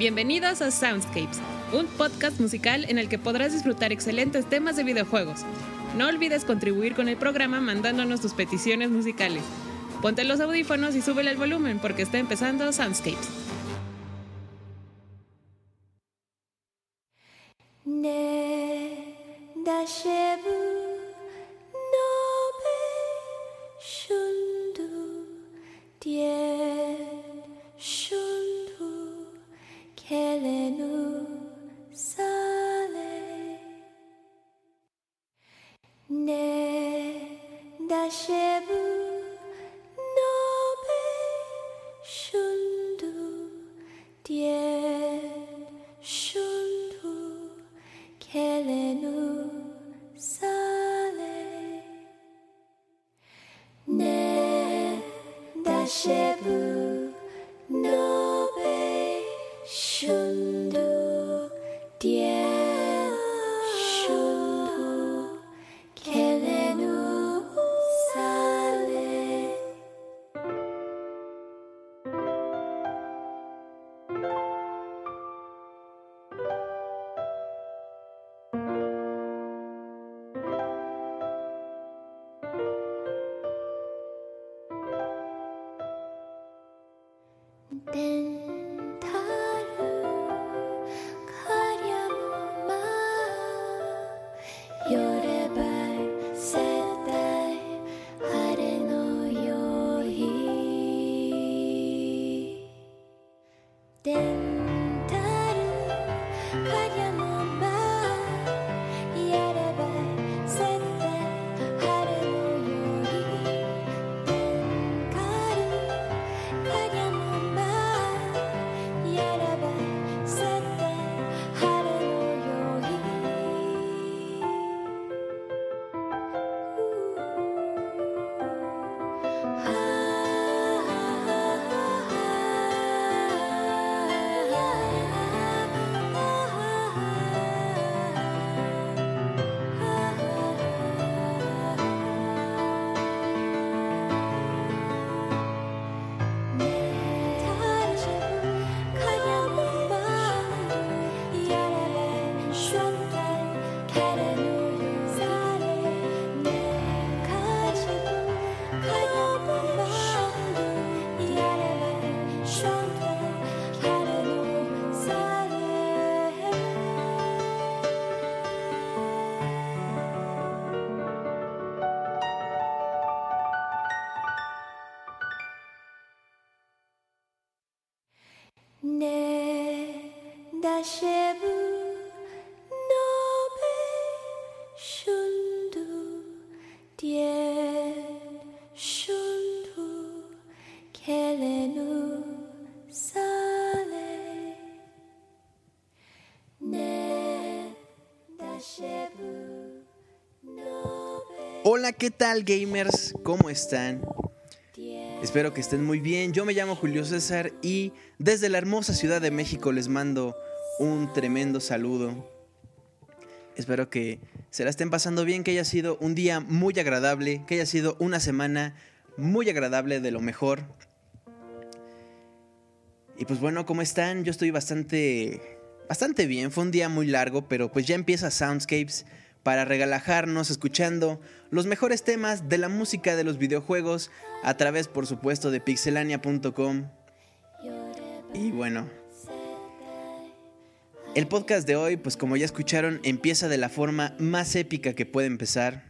Bienvenidos a Soundscapes, un podcast musical en el que podrás disfrutar excelentes temas de videojuegos. No olvides contribuir con el programa mandándonos tus peticiones musicales. Ponte los audífonos y súbele el volumen porque está empezando Soundscapes. Helenu sale ne dashebu nobe shundu tie shundu kelenu sale ne dashebu ¿qué tal gamers? ¿Cómo están? Espero que estén muy bien. Yo me llamo Julio César y desde la hermosa Ciudad de México les mando un tremendo saludo. Espero que se la estén pasando bien, que haya sido un día muy agradable, que haya sido una semana muy agradable de lo mejor. Y pues bueno, ¿cómo están? Yo estoy bastante bastante bien. Fue un día muy largo, pero pues ya empieza Soundscapes para regalajarnos escuchando los mejores temas de la música de los videojuegos a través, por supuesto, de pixelania.com. Y bueno, el podcast de hoy, pues como ya escucharon, empieza de la forma más épica que puede empezar.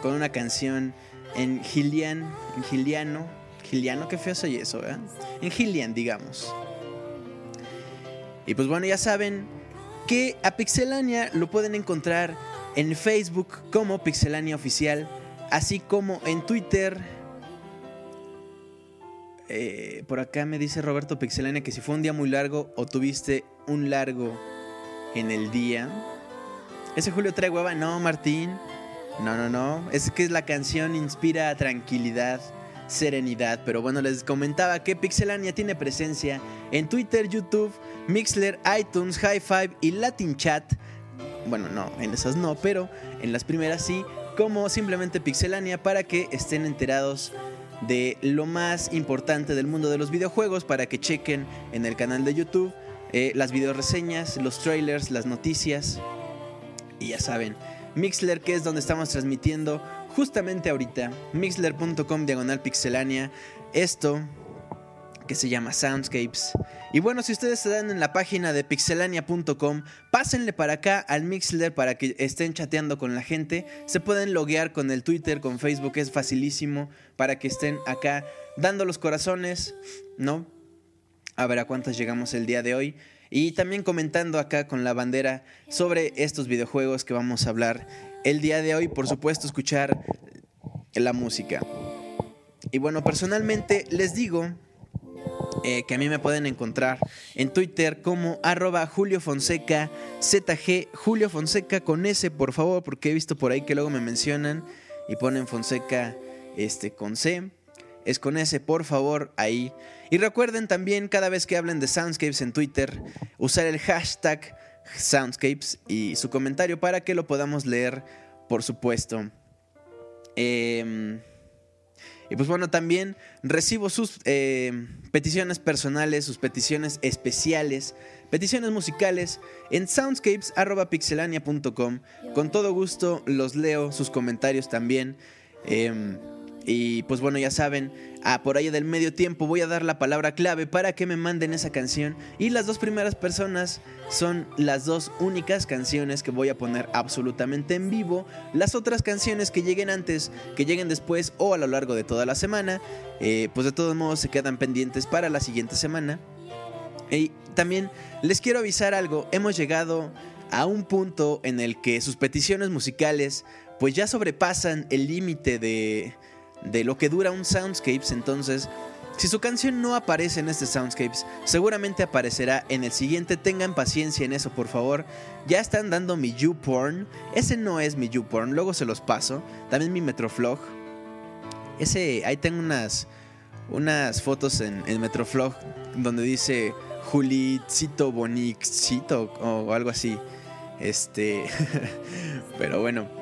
Con una canción en Gilian, en Giliano, Giliano, qué feo soy eso, ¿eh? En Gilian, digamos. Y pues bueno, ya saben, que a Pixelania lo pueden encontrar en Facebook como Pixelania Oficial, así como en Twitter. Eh, por acá me dice Roberto Pixelania que si fue un día muy largo o tuviste un largo en el día. ¿Ese Julio trae hueva? No, Martín. No, no, no. Es que la canción inspira tranquilidad, serenidad. Pero bueno, les comentaba que Pixelania tiene presencia en Twitter, YouTube, Mixler, iTunes, High Five y Latin Chat. Bueno, no, en esas no, pero en las primeras sí, como simplemente Pixelania para que estén enterados de lo más importante del mundo de los videojuegos para que chequen en el canal de YouTube eh, las videoreseñas, los trailers, las noticias. Y ya saben, Mixler, que es donde estamos transmitiendo justamente ahorita, mixler.com diagonal pixelania. Esto que se llama Soundscapes. Y bueno, si ustedes se dan en la página de pixelania.com, pásenle para acá al Mixler para que estén chateando con la gente. Se pueden loguear con el Twitter, con Facebook, es facilísimo para que estén acá dando los corazones, ¿no? A ver a cuántos llegamos el día de hoy. Y también comentando acá con la bandera sobre estos videojuegos que vamos a hablar el día de hoy. Por supuesto, escuchar la música. Y bueno, personalmente les digo eh, que a mí me pueden encontrar en Twitter como arroba Julio Fonseca ZG, Julio Fonseca con S, por favor, porque he visto por ahí que luego me mencionan y ponen Fonseca este, con C. Es con S, por favor, ahí. Y recuerden también, cada vez que hablen de Soundscapes en Twitter, usar el hashtag Soundscapes y su comentario para que lo podamos leer, por supuesto. Eh, y pues bueno, también recibo sus eh, peticiones personales, sus peticiones especiales, peticiones musicales en soundscapes.pixelania.com. Con todo gusto los leo, sus comentarios también. Em, y pues bueno, ya saben, a por ahí del medio tiempo voy a dar la palabra clave para que me manden esa canción. Y las dos primeras personas son las dos únicas canciones que voy a poner absolutamente en vivo. Las otras canciones que lleguen antes, que lleguen después o a lo largo de toda la semana, eh, pues de todos modos se quedan pendientes para la siguiente semana. Y también les quiero avisar algo, hemos llegado a un punto en el que sus peticiones musicales pues ya sobrepasan el límite de de lo que dura un Soundscapes, entonces si su canción no aparece en este Soundscapes, seguramente aparecerá en el siguiente. Tengan paciencia en eso, por favor. Ya están dando mi YouPorn. Ese no es mi YouPorn, luego se los paso. También mi Metroflog. Ese, ahí tengo unas, unas fotos en, en Metroflog donde dice Julicito Bonixito o algo así. Este, pero bueno.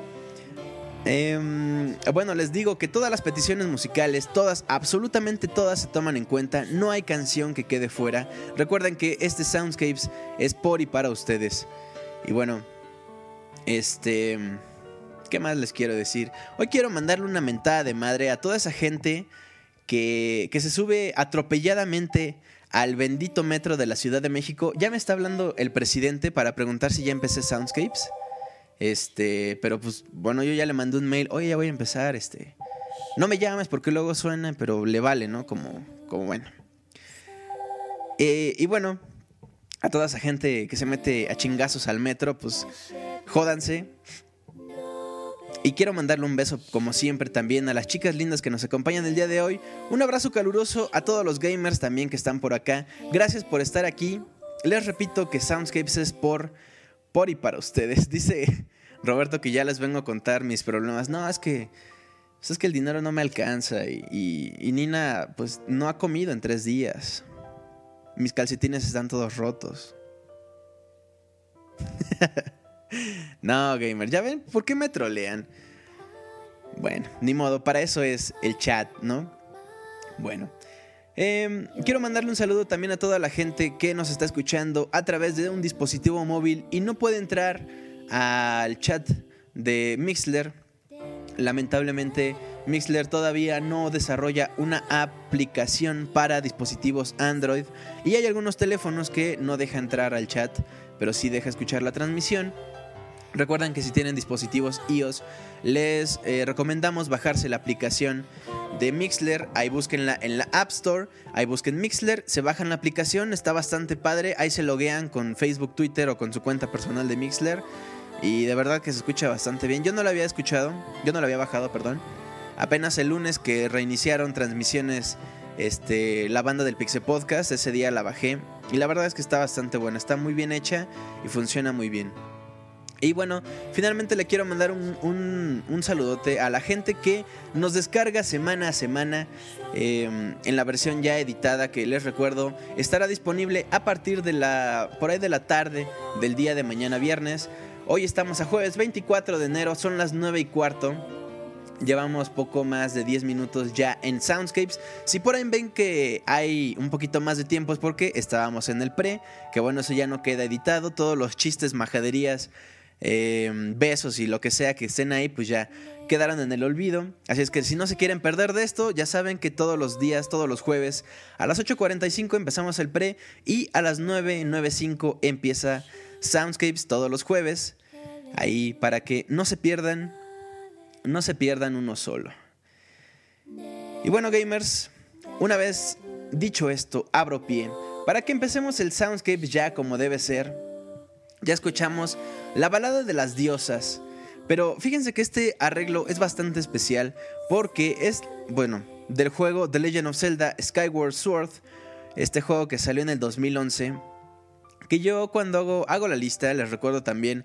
Em, bueno, les digo que todas las peticiones musicales, todas, absolutamente todas se toman en cuenta. No hay canción que quede fuera. Recuerden que este Soundscapes es por y para ustedes. Y bueno, este... ¿Qué más les quiero decir? Hoy quiero mandarle una mentada de madre a toda esa gente que, que se sube atropelladamente al bendito metro de la Ciudad de México. Ya me está hablando el presidente para preguntar si ya empecé Soundscapes. Este, pero pues bueno, yo ya le mandé un mail, oye, ya voy a empezar, este. No me llames porque luego suena, pero le vale, ¿no? Como, como bueno. Eh, y bueno, a toda esa gente que se mete a chingazos al metro, pues jódanse. Y quiero mandarle un beso, como siempre, también a las chicas lindas que nos acompañan el día de hoy. Un abrazo caluroso a todos los gamers también que están por acá. Gracias por estar aquí. Les repito que Soundscapes es por por y para ustedes. Dice Roberto que ya les vengo a contar mis problemas. No, es que, pues es que el dinero no me alcanza y, Nina pues no ha comido en tres días. Mis calcetines están todos rotos. no, gamer, ya ven, ¿por qué me trolean? Bueno, ni modo, para eso es el chat, ¿no? Bueno, Em, quiero mandarle un saludo también a toda la gente que nos está escuchando a través de un dispositivo móvil y no puede entrar al chat de Mixler. Lamentablemente, Mixler todavía no desarrolla una aplicación para dispositivos Android y hay algunos teléfonos que no deja entrar al chat, pero sí deja escuchar la transmisión. Recuerden que si tienen dispositivos iOS, les eh, recomendamos bajarse la aplicación de Mixler. Ahí búsquenla en la App Store. Ahí busquen Mixler, se bajan la aplicación, está bastante padre. Ahí se loguean con Facebook, Twitter o con su cuenta personal de Mixler. Y de verdad que se escucha bastante bien. Yo no lo había escuchado, yo no lo había bajado, perdón. Apenas el lunes que reiniciaron transmisiones este, la banda del Pixel Podcast, ese día la bajé. Y la verdad es que está bastante buena, está muy bien hecha y funciona muy bien. Y bueno, finalmente le quiero mandar un, saludote a la gente que nos descarga semana a semana em, en la versión ya editada que les recuerdo estará disponible a partir de la por ahí de la tarde del día de mañana viernes. Hoy estamos a jueves 24 de enero, son las 9 y cuarto. Llevamos poco más de 10 minutos ya en Soundscapes. Si por ahí ven que hay un poquito más de tiempo es porque estábamos en el pre, que bueno, eso ya no queda editado. Todos los chistes, majaderías, eh, besos y lo que sea que estén ahí, pues ya quedaron en el olvido. Así es que si no se quieren perder de esto, ya saben que todos los días, todos los jueves, a las 8.45 empezamos el pre y a las 9.95 empieza Soundscapes todos los jueves. Ahí para que no se pierdan no se pierdan uno solo. Y bueno, gamers, una vez dicho esto, abro pie. Para que empecemos el soundscape ya como debe ser, ya escuchamos la balada de las diosas. Pero fíjense que este arreglo es bastante especial porque es, bueno, del juego The Legend of Zelda Skyward Sword, este juego que salió en el 2011. Que yo cuando hago, hago la lista, les recuerdo también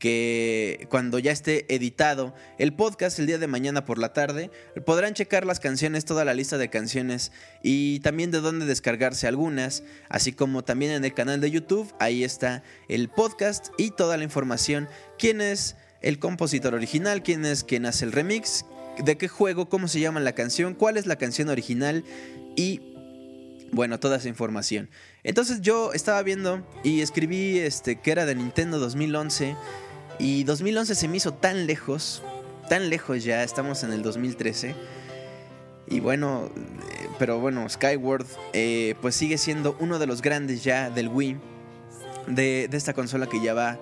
que cuando ya esté editado el podcast el día de mañana por la tarde, podrán checar las canciones, toda la lista de canciones y también de dónde descargarse algunas, así como también en el canal de YouTube, ahí está el podcast y toda la información, quién es el compositor original, quién es quien hace el remix, de qué juego, cómo se llama la canción, cuál es la canción original y bueno, toda esa información. Entonces yo estaba viendo y escribí este que era de Nintendo 2011 y 2011 se me hizo tan lejos, tan lejos ya, estamos en el 2013. Y bueno, eh, pero bueno, Skyward eh, pues sigue siendo uno de los grandes ya del Wii, de, esta consola que ya va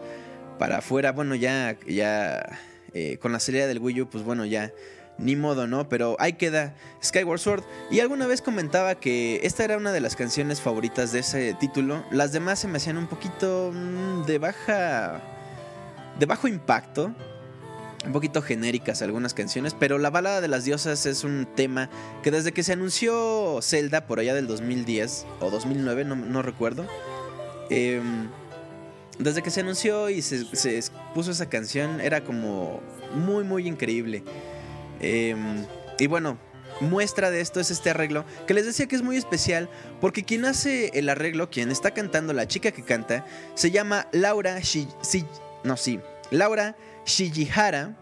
para afuera. Bueno, ya, ya eh, con la salida del Wii U, pues bueno, ya ni modo, ¿no? Pero ahí queda Skyward Sword. Y alguna vez comentaba que esta era una de las canciones favoritas de ese título. Las demás se me hacían un poquito mm, de baja de bajo impacto, un poquito genéricas algunas canciones, pero la balada de las diosas es un tema que desde que se anunció Zelda por allá del 2010 o 2009, no, recuerdo, em, desde que se anunció y se, puso esa canción era como muy muy increíble. Em, y bueno, muestra de esto es este arreglo que les decía que es muy especial porque quien hace el arreglo, quien está cantando, la chica que canta, se llama Laura Shi no, sí. Laura Shijihara.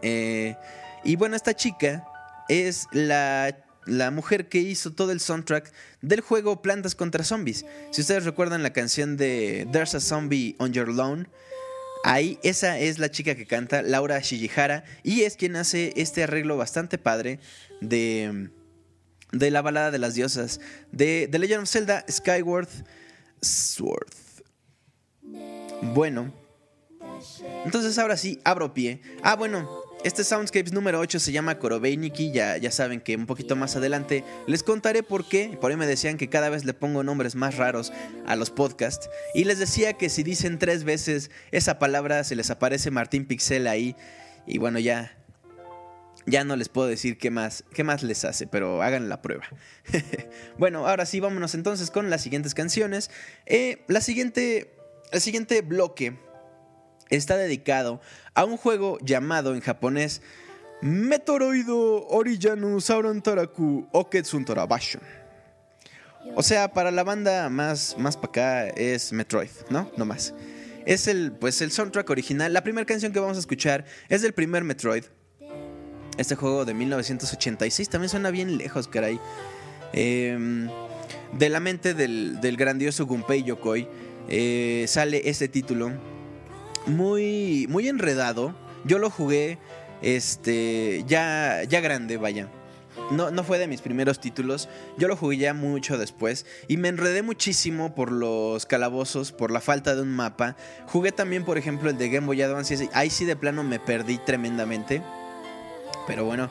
Eh, y bueno, esta chica es la, la, mujer que hizo todo el soundtrack del juego Plantas contra Zombies. Si ustedes recuerdan la canción de There's a Zombie on Your Lawn, ahí esa es la chica que canta, Laura Shijihara, y es quien hace este arreglo bastante padre de, de la balada de las diosas de The Legend of Zelda Skyward Sword. Bueno. Entonces ahora sí, abro pie. Ah, bueno, este Soundscapes número 8 se llama Korobeiniki, ya, ya saben que un poquito más adelante les contaré por qué. Por ahí me decían que cada vez le pongo nombres más raros a los podcasts. Y les decía que si dicen tres veces esa palabra se les aparece Martín Pixel ahí. Y bueno, ya, ya no les puedo decir qué más, qué más les hace, pero hagan la prueba. bueno, ahora sí, vámonos entonces con las siguientes canciones. Eh, la siguiente el siguiente bloque está dedicado a un juego llamado en japonés muy, muy enredado. Yo lo jugué este, ya, ya grande, vaya. No, no, fue de mis primeros títulos. Yo lo jugué ya mucho después. Y me enredé muchísimo por los calabozos, por la falta de un mapa. Jugué también, por ejemplo, el de Game Boy Advance. Ahí sí de plano me perdí tremendamente. Pero bueno,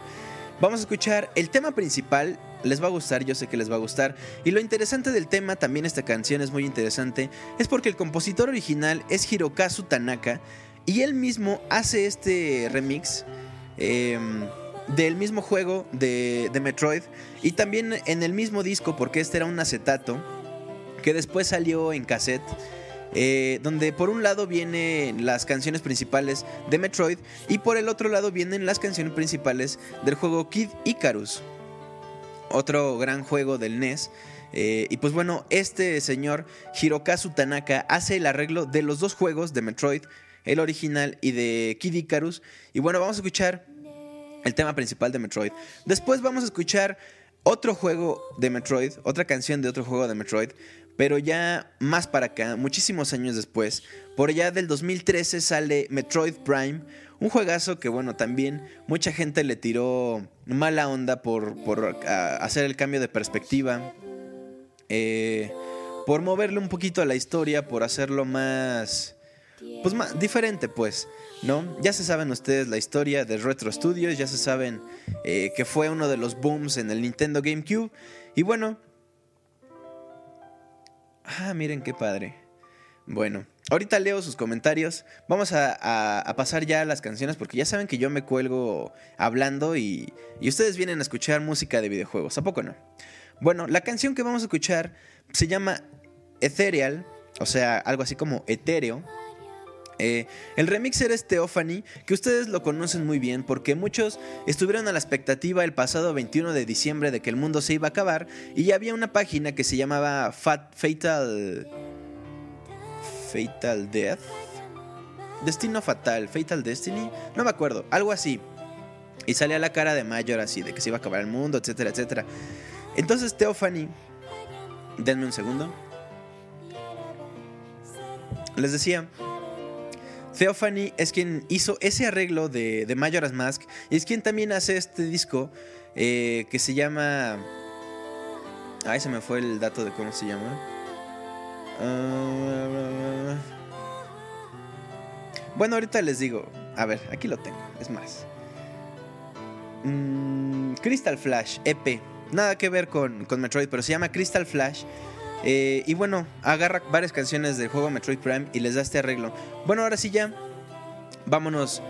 vamos a escuchar el tema principal les va a gustar, yo sé que les va a gustar. Y lo interesante del tema, también esta canción es muy interesante, es porque el compositor original es Hirokazu Tanaka y él mismo hace este remix em, del mismo juego de, Metroid y también en el mismo disco, porque este era un acetato que después salió en cassette. Eh, donde por un lado vienen las canciones principales de Metroid y por el otro lado vienen las canciones principales del juego Kid Icarus otro gran juego del NES. Eh, y pues bueno, este señor Hirokazu Tanaka hace el arreglo de los dos juegos de Metroid, el original y de Kid Icarus. Y bueno, vamos a escuchar el tema principal de Metroid. Después vamos a escuchar otro juego de Metroid, otra canción de otro juego de Metroid, pero ya más para acá, muchísimos años después, por allá del 2013 sale Metroid Prime, un juegazo que bueno, también mucha gente le tiró mala onda por, hacer el cambio de perspectiva, eh, por moverle un poquito a la historia, por hacerlo más... Pues más diferente pues, ¿no? Ya se saben ustedes la historia de Retro Studios, ya se saben eh, que fue uno de los booms en el Nintendo GameCube. Y bueno... Ah, miren qué padre. Bueno, ahorita leo sus comentarios. Vamos a, pasar ya a las canciones porque ya saben que yo me cuelgo hablando y, y ustedes vienen a escuchar música de videojuegos. ¿A poco no? Bueno, la canción que vamos a escuchar se llama Ethereal, o sea, algo así como etéreo. Eh, el remixer es Theophany, que ustedes lo conocen muy bien porque muchos estuvieron a la expectativa el pasado 21 de diciembre de que el mundo se iba a acabar y había una página que se llamaba Fatal Fatal Death. Destino Fatal, Fatal Destiny, no me acuerdo, algo así. Y salía la cara de Mayor así, de que se iba a acabar el mundo, etcétera, etcétera. Entonces Theophany, denme un segundo. Les decía, Theophany es quien hizo ese arreglo de, de Majora's Mask y es quien también hace este disco eh, que se llama... Ay, se me fue el dato de cómo se llama. Ah, bueno, ahorita les digo. A ver, aquí lo tengo. Es más. Mm, Crystal Flash, EP. Nada que ver con, con, Metroid, pero se llama Crystal Flash. Eh, y bueno, agarra varias canciones del juego Metroid Prime y les da este arreglo. Bueno, ahora sí ya. Vámonos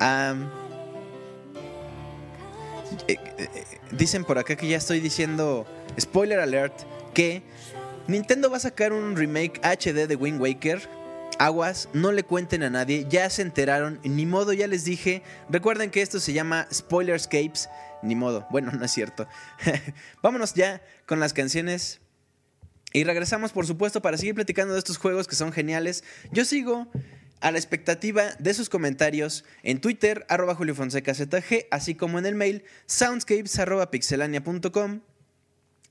a. Eh, eh, dicen por acá que ya estoy diciendo. Spoiler alert. Que Nintendo va a sacar un remake HD de Wind Waker. Aguas, no le cuenten a nadie, ya se enteraron, ni modo, ya les dije. Recuerden que esto se llama Spoilerscapes, ni modo, bueno, no es cierto. Vámonos ya con las canciones. Y regresamos, por supuesto, para seguir platicando de estos juegos que son geniales. Yo sigo a la expectativa de sus comentarios en Twitter, arroba Julio Fonseca ZG, así como en el mail soundscapes pixelania.com.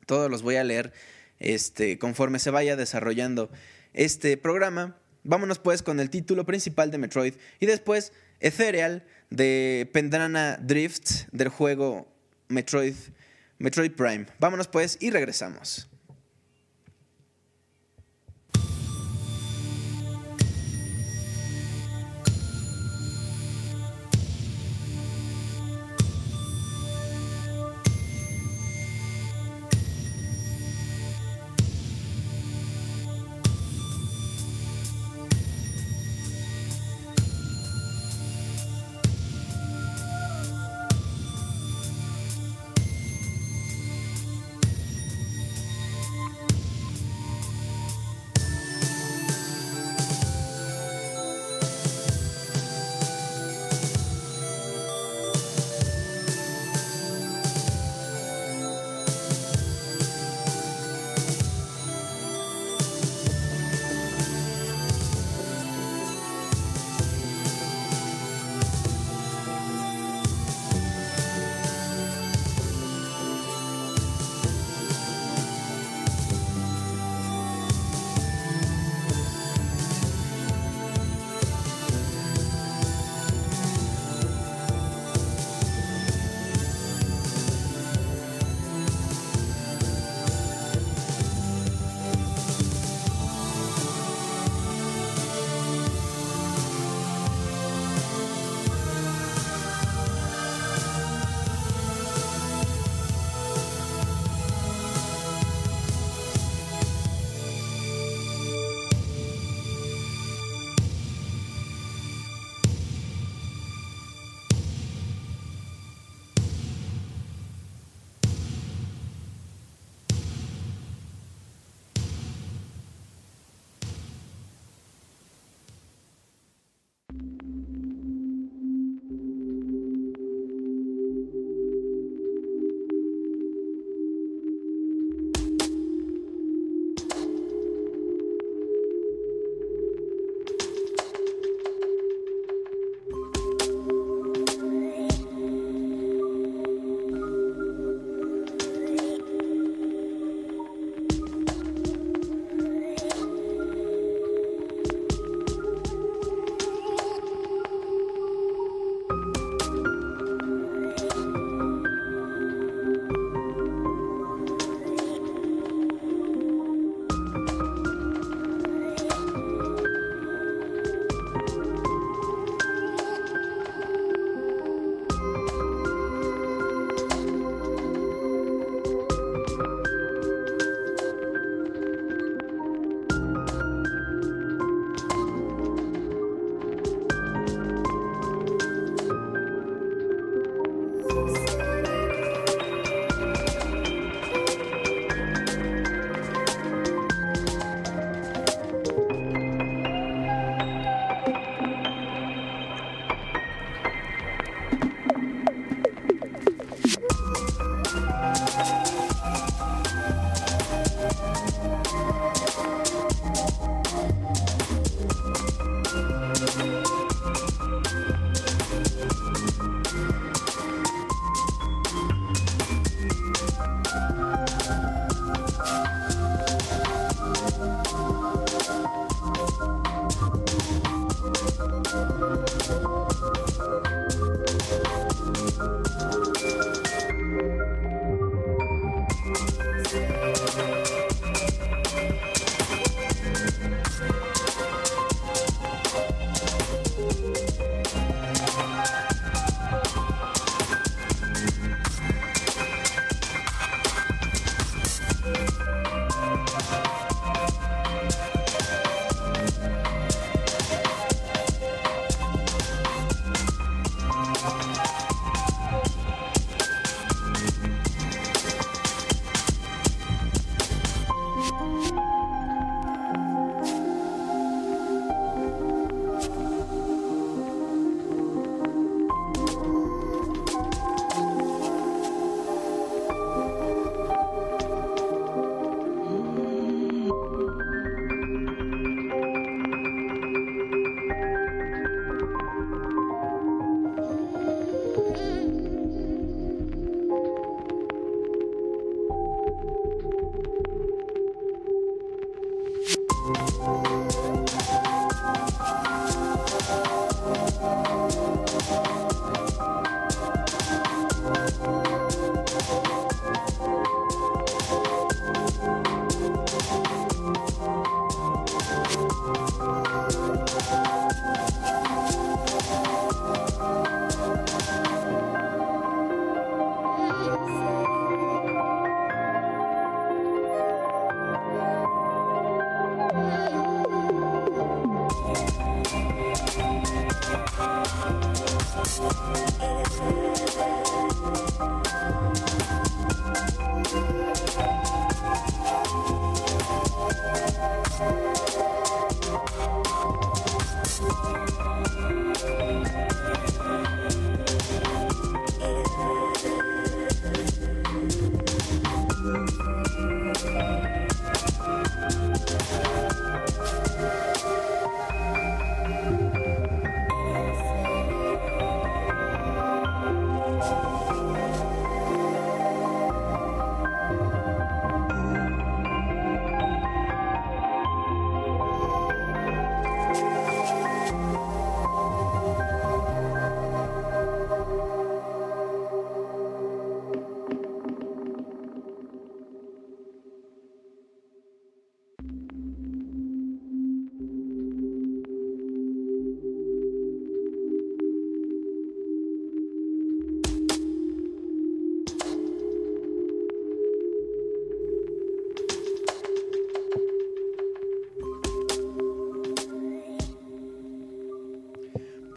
Todos los voy a leer este, conforme se vaya desarrollando este programa. Vámonos pues con el título principal de Metroid y después Ethereal de Pendrana Drift del juego Metroid, Metroid Prime. Vámonos pues y regresamos.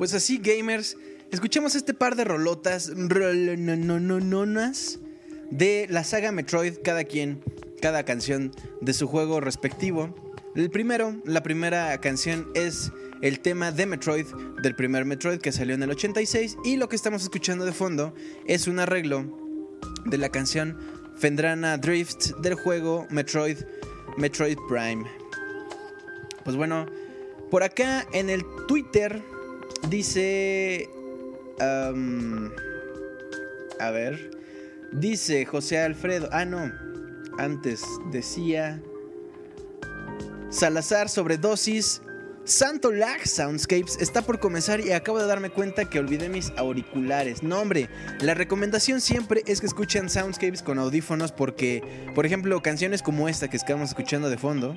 Pues así, gamers, escuchemos este par de rolotas de la saga Metroid, cada quien, cada canción de su juego respectivo. El primero, la primera canción es el tema de Metroid, del primer Metroid que salió en el 86, y lo que estamos escuchando de fondo es un arreglo de la canción Fendrana Drift del juego Metroid, Metroid Prime. Pues bueno, por acá en el Twitter Dice... a ver. Dice José Alfredo. Ah, no. Antes decía... Salazar sobredosis. Santo Lag Soundscapes está por comenzar y acabo de darme cuenta que olvidé mis auriculares. No, hombre, la recomendación siempre es que escuchen Soundscapes con audífonos porque, por ejemplo, canciones como esta que estamos escuchando de fondo,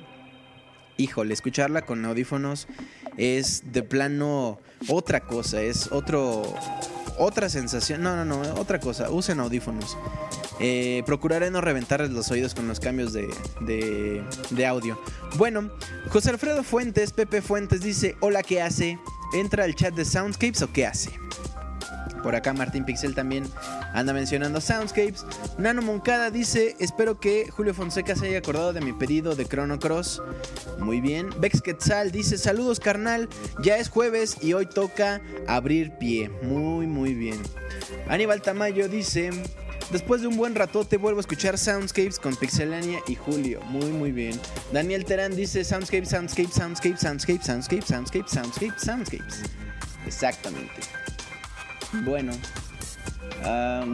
híjole, escucharla con audífonos es de plano otra cosa, es otro otra sensación. No, no, no, otra cosa. Usen audífonos. Eh, procuraré no reventarles los oídos con los cambios de, de, de, audio. Bueno, José Alfredo Fuentes, Pepe Fuentes dice: Hola, ¿qué hace? ¿Entra al chat de Soundscapes o qué hace? Por acá Martín Pixel también anda mencionando Soundscapes. Nano Moncada dice, espero que Julio Fonseca se haya acordado de mi pedido de Chrono Cross. Muy bien. Bex Quetzal dice, saludos carnal, ya es jueves y hoy toca abrir pie. Muy, muy bien. Aníbal Tamayo dice, Después de un buen ratote vuelvo a escuchar Soundscapes con Pixelania y Julio. Muy, muy bien. Daniel Terán dice Soundscapes, Soundscapes, Soundscapes, Soundscapes, Soundscapes, Soundscapes, Soundscapes, Soundscapes. Exactamente. Bueno.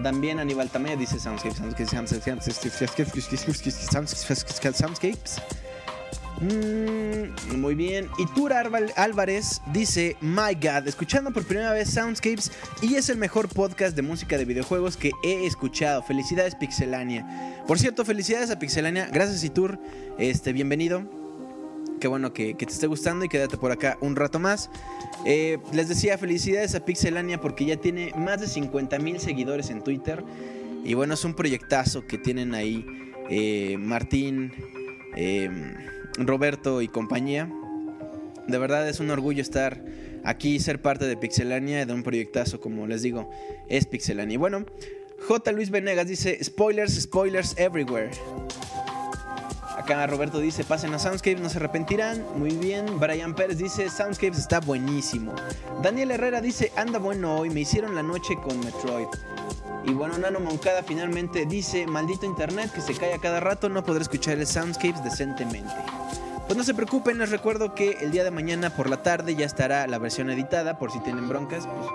también Aníbal Tamayo dice Soundscapes, Soundscapes. muy bien. Y Tur Álvarez dice: My God, escuchando por primera vez Soundscapes y es el mejor podcast de música de videojuegos que he escuchado. Felicidades, Pixelania. Por cierto, felicidades a Pixelania. Gracias, Itur. Este, bienvenido. Qué bueno que, te esté gustando y quédate por acá un rato más. Eh, les decía felicidades a Pixelania porque ya tiene más de 50 mil seguidores en Twitter. Y bueno, es un proyectazo que tienen ahí eh, Martín, eh, Roberto y compañía. De verdad es un orgullo estar aquí, ser parte de Pixelania, de un proyectazo como les digo, es Pixelania. Y bueno, J. Luis Venegas dice, spoilers, spoilers everywhere. Roberto dice, pasen a Soundscapes, no se arrepentirán. Muy bien. Brian Pérez dice, Soundscapes está buenísimo. Daniel Herrera dice, anda bueno hoy, me hicieron la noche con Metroid. Y bueno, Nano Moncada finalmente dice, maldito internet que se cae a cada rato, no podré escuchar el Soundscapes decentemente. Pues no se preocupen, les recuerdo que el día de mañana por la tarde ya estará la versión editada, por si tienen broncas, pues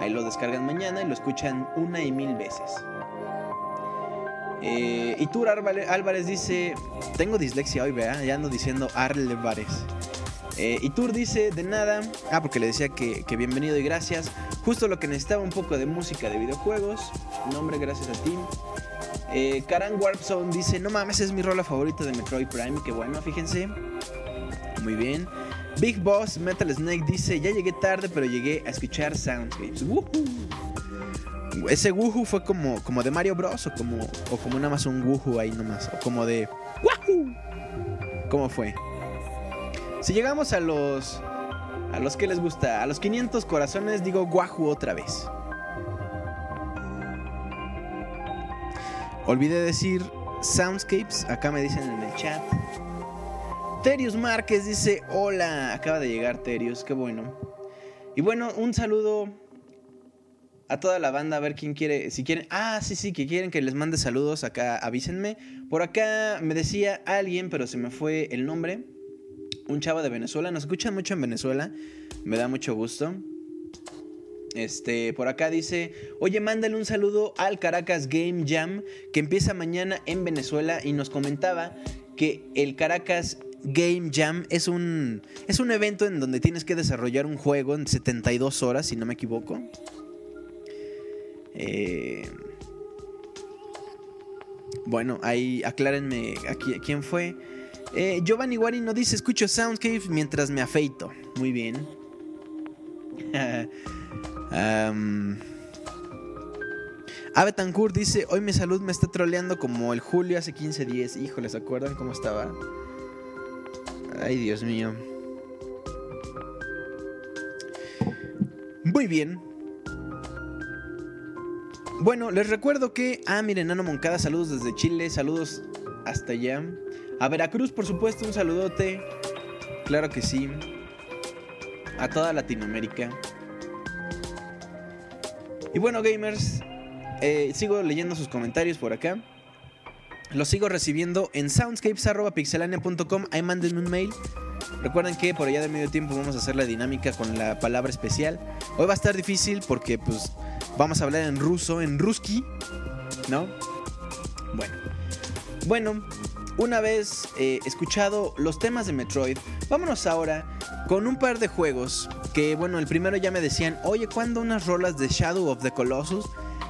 ahí lo descargan mañana y lo escuchan una y mil veces. Eh, y Tur Álvarez dice: Tengo dislexia hoy, vea, ya ando diciendo Álvarez. Eh, dice: De nada. Ah, porque le decía que, bienvenido y gracias. Justo lo que necesitaba un poco de música de videojuegos. Nombre, gracias a ti. Eh, Karan dice: No mames, es mi rola favorita de Metroid Prime. Que bueno, fíjense. Muy bien. Big Boss Metal Snake dice: Ya llegué tarde, pero llegué a escuchar Soundscapes ese Wuhu fue como, como de Mario Bros. O como, o como nada más un Wuhu ahí nomás. O como de Wahoo. ¿Cómo fue? Si llegamos a los. A los que les gusta. A los 500 corazones, digo Wahoo otra vez. Olvidé decir Soundscapes. Acá me dicen en el chat. Terius Márquez dice: Hola. Acaba de llegar Terius. Qué bueno. Y bueno, un saludo a toda la banda, a ver quién quiere, si quieren, ah, sí, sí, que quieren que les mande saludos, acá avísenme. Por acá me decía alguien, pero se me fue el nombre, un chavo de Venezuela, nos escuchan mucho en Venezuela, me da mucho gusto. Este, por acá dice, oye, mándale un saludo al Caracas Game Jam que empieza mañana en Venezuela y nos comentaba que el Caracas Game Jam es un, es un evento en donde tienes que desarrollar un juego en 72 horas, si no me equivoco. Eh, bueno, ahí aclárenme aquí, quién fue. Eh, Giovanni Guarino dice, escucho Soundscape mientras me afeito. Muy bien. um, Abetancourt dice, hoy mi salud me está troleando como el Julio hace 15 días. Híjole, ¿se acuerdan cómo estaba? Ay, Dios mío. Muy bien. Bueno, les recuerdo que. Ah, miren, Nano Moncada, saludos desde Chile, saludos hasta allá. A Veracruz, por supuesto, un saludote. Claro que sí. A toda Latinoamérica. Y bueno, gamers, eh, sigo leyendo sus comentarios por acá. Los sigo recibiendo en soundscapes.pixelania.com. Ahí mándenme un mail. Recuerden que por allá de medio tiempo vamos a hacer la dinámica con la palabra especial. Hoy va a estar difícil porque pues Vamos a hablar en ruso, en ruski, ¿no? Bueno. Bueno, una vez eh, escuchado los temas de Metroid, vámonos ahora con un par de juegos que, bueno, el primero ya me decían, oye, ¿cuándo unas rolas de Shadow of the Colossus?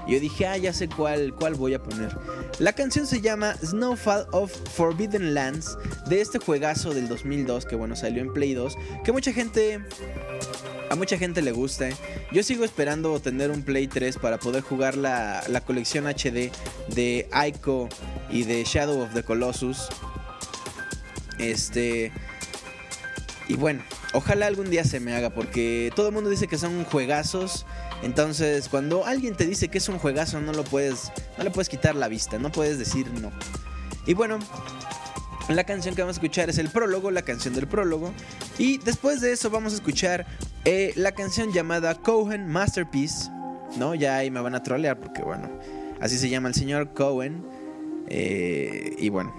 Y yo dije, ah, ya sé cuál, cuál voy a poner. La canción se llama Snowfall of Forbidden Lands, de este juegazo del 2002, que bueno, salió en Play 2, que mucha gente a mucha gente le gusta. Yo sigo esperando tener un Play 3 para poder jugar la, colección HD de Ico y de Shadow of the Colossus. Este. Y bueno, ojalá algún día se me haga porque todo el mundo dice que son juegazos. Entonces, cuando alguien te dice que es un juegazo, no lo puedes no le puedes quitar la vista, no puedes decir no. Y bueno, la canción que vamos a escuchar es el prólogo, la canción del prólogo. Y después de eso vamos a escuchar eh, la canción llamada Cohen Masterpiece. ¿No? Ya ahí me van a trolear porque, bueno, así se llama el señor Cohen. Eh, y bueno,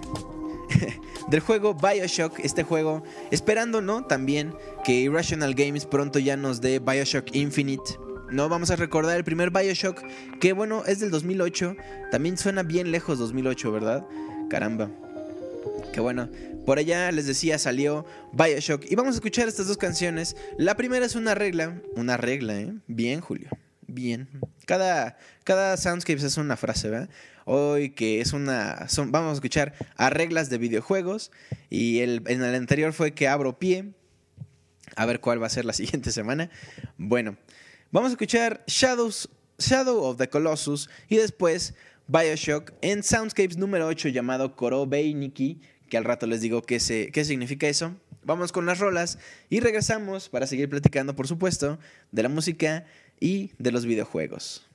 del juego Bioshock, este juego, esperando, ¿no? También que Irrational Games pronto ya nos dé Bioshock Infinite. No, vamos a recordar el primer Bioshock, que bueno, es del 2008. También suena bien lejos 2008, ¿verdad? Caramba. Que bueno, por allá les decía salió Bioshock y vamos a escuchar estas dos canciones. La primera es una regla, una regla, ¿eh? Bien, Julio, bien. Cada, cada Soundscapes es una frase, ¿verdad? Hoy que es una, vamos a escuchar a reglas de videojuegos y el, en el anterior fue que abro pie. A ver cuál va a ser la siguiente semana. Bueno, vamos a escuchar Shadows, Shadow of the Colossus y después Bioshock en Soundscapes número 8 llamado Nikki que al rato les digo qué, qué significa eso. Vamos con las rolas y regresamos para seguir platicando, por supuesto, de la música y de los videojuegos.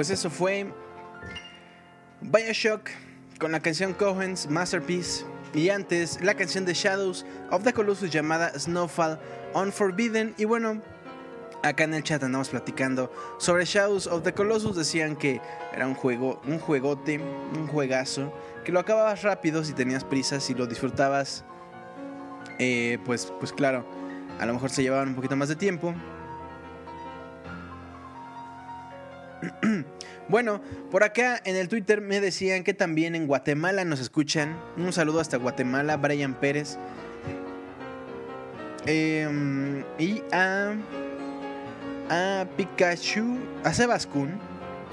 Pues eso fue Bioshock con la canción Cohen's Masterpiece y antes la canción de Shadows of the Colossus llamada Snowfall Unforbidden y bueno, acá en el chat andamos platicando sobre Shadows of the Colossus, decían que era un juego, un juegote, un juegazo, que lo acababas rápido si tenías prisa, si lo disfrutabas, eh, pues, pues claro, a lo mejor se llevaban un poquito más de tiempo. Bueno, por acá en el Twitter me decían que también en Guatemala nos escuchan. Un saludo hasta Guatemala, Brian Pérez. Em, y a, a Pikachu, a Sebascun.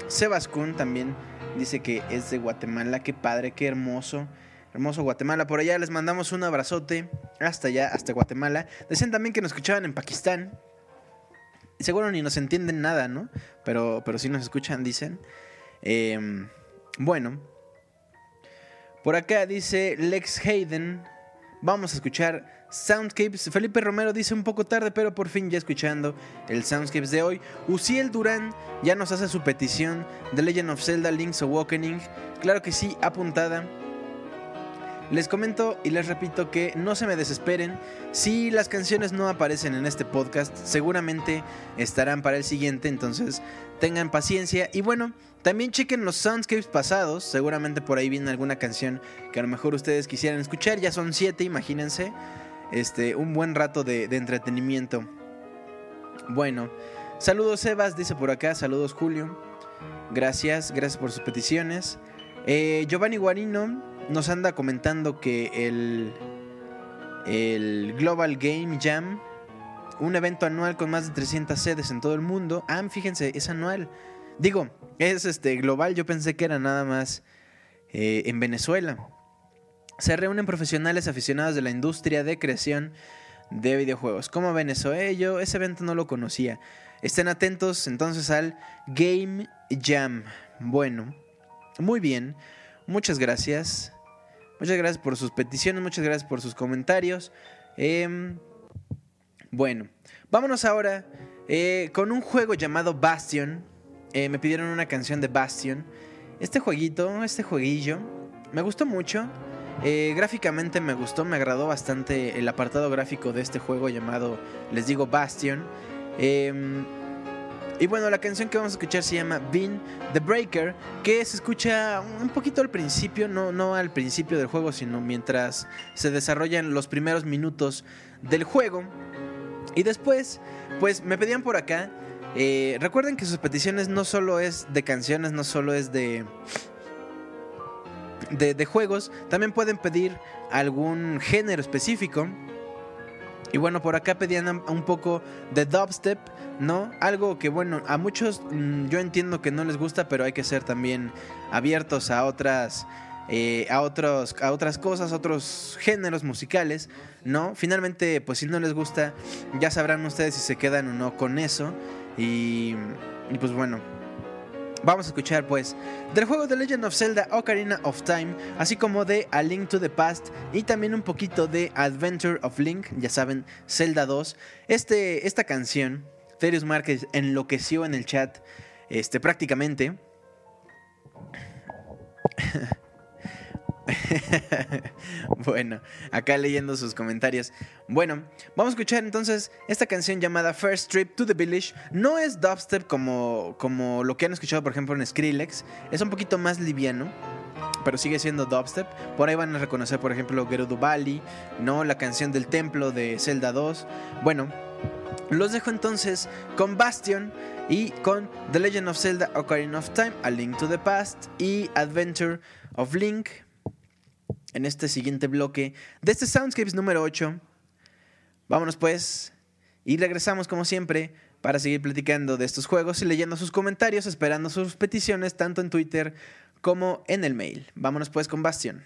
Sebascun también dice que es de Guatemala. Qué padre, qué hermoso. Hermoso Guatemala. Por allá les mandamos un abrazote. Hasta allá, hasta Guatemala. Decían también que nos escuchaban en Pakistán seguro ni nos entienden nada, ¿no? Pero, pero sí nos escuchan, dicen. Em, bueno, por acá dice Lex Hayden. Vamos a escuchar Soundscapes. Felipe Romero dice un poco tarde, pero por fin ya escuchando el Soundscapes de hoy. Uciel Durán ya nos hace su petición de Legend of Zelda Link's Awakening. Claro que sí, apuntada. Les comento y les repito que no se me desesperen. Si las canciones no aparecen en este podcast, seguramente estarán para el siguiente, entonces tengan paciencia. Y bueno, también chequen los soundscapes pasados, seguramente por ahí viene alguna canción que a lo mejor ustedes quisieran escuchar. Ya son siete, imagínense. Este, un buen rato de, entretenimiento. Bueno, saludos Sebas, dice por acá, saludos Julio. Gracias, gracias por sus peticiones. Eh, Giovanni Guarino nos anda comentando que el, Global Game Jam, un evento anual con más de 300 sedes en todo el mundo, ah, fíjense, es anual. Digo, es este global, yo pensé que era nada más eh, en Venezuela. Se reúnen profesionales aficionados de la industria de creación de videojuegos. Como Venezuela, yo ese evento no lo conocía. Estén atentos entonces al Game Jam. Bueno, muy bien. Muchas gracias. Muchas gracias por sus peticiones, muchas gracias por sus comentarios. Em, bueno, vámonos ahora eh, con un juego llamado Bastion. Eh, me pidieron una canción de Bastion. Este jueguito, este jueguillo, me gustó mucho. Eh, gráficamente me gustó, me agradó bastante el apartado gráfico de este juego llamado, les digo, Bastion. Em, y bueno, la canción que vamos a escuchar se llama Bean the Breaker, que se escucha un poquito al principio, no, no al principio del juego, sino mientras se desarrollan los primeros minutos del juego. Y después, pues me pedían por acá. Eh, recuerden que sus peticiones no solo es de canciones, no solo es de, de, de juegos, también pueden pedir algún género específico. Y bueno, por acá pedían un poco de dubstep, ¿no? Algo que bueno, a muchos mm, yo entiendo que no les gusta, pero hay que ser también abiertos a otras... Eh, a, otros, a otras cosas, otros géneros musicales, ¿no? Finalmente, pues si no les gusta, ya sabrán ustedes si se quedan o no con eso. Y, y pues bueno, Vamos a escuchar pues del juego de Legend of Zelda Ocarina of Time, así como de A Link to the Past y también un poquito de Adventure of Link, ya saben, Zelda 2. Este, esta canción, Therius Márquez enloqueció en el chat este, prácticamente. bueno, acá leyendo sus comentarios. Bueno, vamos a escuchar entonces esta canción llamada First Trip to the Village. No es dubstep como, como lo que han escuchado, por ejemplo, en Skrillex. Es un poquito más liviano. Pero sigue siendo dubstep. Por ahí van a reconocer, por ejemplo, Gerudo Valley, ¿no? La canción del templo de Zelda 2. Bueno, los dejo entonces con Bastion y con The Legend of Zelda Ocarina of Time, A Link to the Past y Adventure of Link en este siguiente bloque de este Soundscapes número 8. Vámonos pues y regresamos como siempre para seguir platicando de estos juegos y leyendo sus comentarios, esperando sus peticiones tanto en Twitter como en el mail. Vámonos pues con Bastion.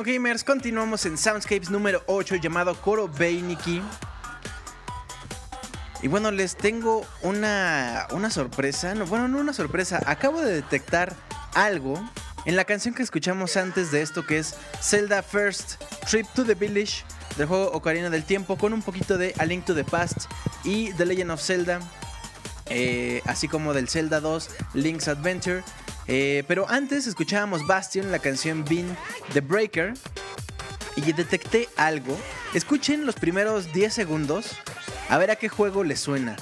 Bueno, gamers, continuamos en Soundscapes número 8 llamado Koro Beiniki. Y bueno, les tengo una, una sorpresa. No, bueno, no una sorpresa. Acabo de detectar algo en la canción que escuchamos antes de esto, que es Zelda First Trip to the Village del juego Ocarina del Tiempo, con un poquito de A Link to the Past y The Legend of Zelda, eh, así como del Zelda 2 Link's Adventure. Eh, pero antes escuchábamos Bastion, la canción Bean The Breaker, y detecté algo. Escuchen los primeros 10 segundos, a ver a qué juego les suena.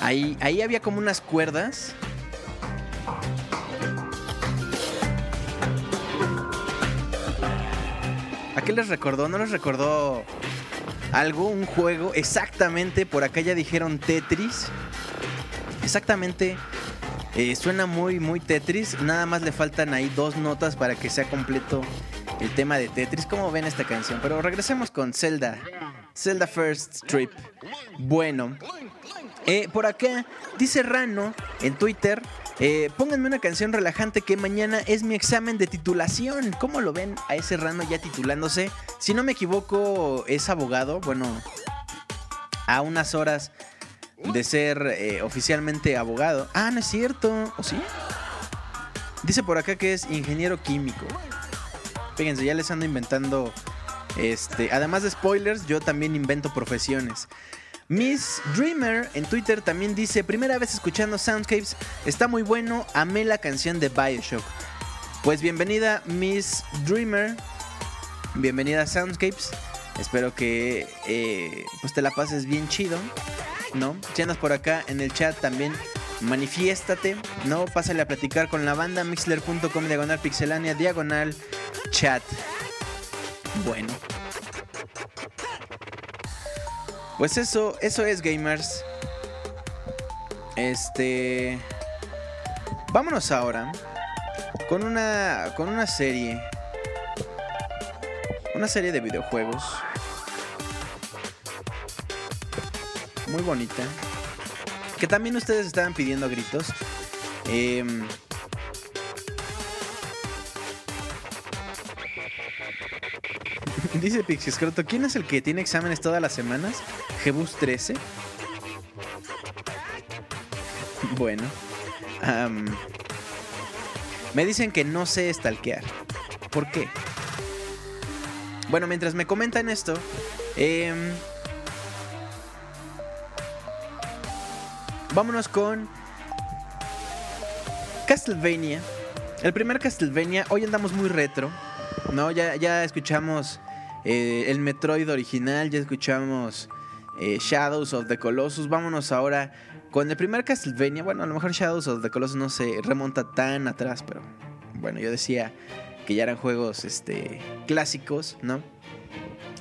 Ahí, ahí había como unas cuerdas. ¿A qué les recordó? ¿No les recordó algo? ¿Un juego? Exactamente, por acá ya dijeron Tetris. Exactamente Eh, suena muy, muy Tetris. Nada más le faltan ahí dos notas para que sea completo el tema de Tetris. ¿Cómo ven esta canción? Pero regresemos con Zelda. Zelda First Trip. Bueno. Eh, por acá dice Rano en Twitter. Eh, pónganme una canción relajante que mañana es mi examen de titulación. ¿Cómo lo ven a ese Rano ya titulándose? Si no me equivoco, es abogado. Bueno, a unas horas de ser eh, oficialmente abogado. Ah, no es cierto. ¿O sí? Dice por acá que es ingeniero químico. Fíjense, ya les ando inventando. Este, además de spoilers, yo también invento profesiones. Miss Dreamer en Twitter también dice: Primera vez escuchando Soundscapes, está muy bueno, amé la canción de Bioshock. Pues bienvenida, Miss Dreamer. Bienvenida a Soundscapes. Espero que eh, pues te la pases bien chido. ¿no? Si andas por acá en el chat también, manifiéstate, ¿no? Pásale a platicar con la banda, mixler.com, diagonal pixelania, diagonal chat. Bueno. Pues eso, eso es gamers. Este... Vámonos ahora con una, con una serie. Una serie de videojuegos muy bonita. Que también ustedes estaban pidiendo gritos. Em, dice Pixie ¿quién es el que tiene exámenes todas las semanas? Jebus 13. Bueno. me dicen que no sé stalkear. ¿Por qué? Bueno, mientras me comentan esto, eh, vámonos con Castlevania. El primer Castlevania, hoy andamos muy retro, ¿no? Ya, ya escuchamos eh, el Metroid original, ya escuchamos eh, Shadows of the Colossus. Vámonos ahora con el primer Castlevania. Bueno, a lo mejor Shadows of the Colossus no se remonta tan atrás, pero bueno, yo decía que ya eran juegos este, clásicos, ¿no?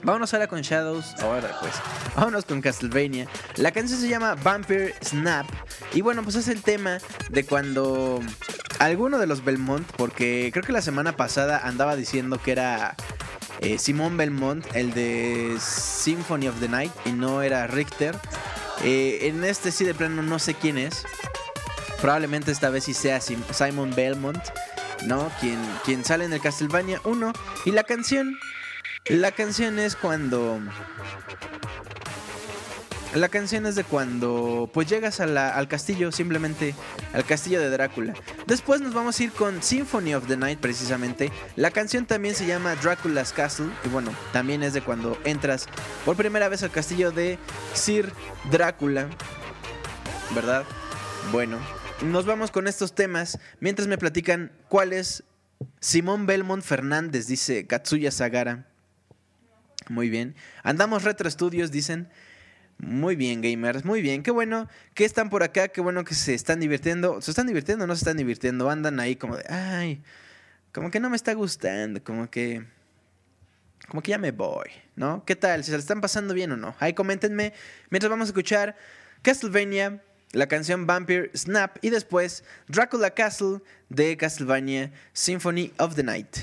Vámonos ahora con Shadows. Ahora pues. Vámonos con Castlevania. La canción se llama Vampire Snap. Y bueno, pues es el tema de cuando alguno de los Belmont, porque creo que la semana pasada andaba diciendo que era eh, Simón Belmont, el de Symphony of the Night, y no era Richter. Eh, en este sí de plano no sé quién es. Probablemente esta vez sí sea Simon Belmont, ¿no? Quien, quien sale en el Castlevania 1. Y la canción la canción es cuando... La canción es de cuando pues llegas al castillo, simplemente al castillo de Drácula. Después nos vamos a ir con Symphony of the Night precisamente. La canción también se llama Dracula's Castle y bueno, también es de cuando entras por primera vez al castillo de Sir Drácula. ¿Verdad? Bueno, nos vamos con estos temas mientras me platican cuál es Simón Belmont Fernández, dice Katsuya Sagara. Muy bien. Andamos Retro estudios, dicen. Muy bien, gamers, muy bien. Qué bueno que están por acá, qué bueno que se están divirtiendo. ¿Se están divirtiendo o no se están divirtiendo? Andan ahí como de, ay, como que no me está gustando, como que... Como que ya me voy, ¿no? ¿Qué tal? ¿Se le están pasando bien o no? Ahí coméntenme. Mientras vamos a escuchar Castlevania, la canción Vampire Snap y después Dracula Castle de Castlevania Symphony of the Night.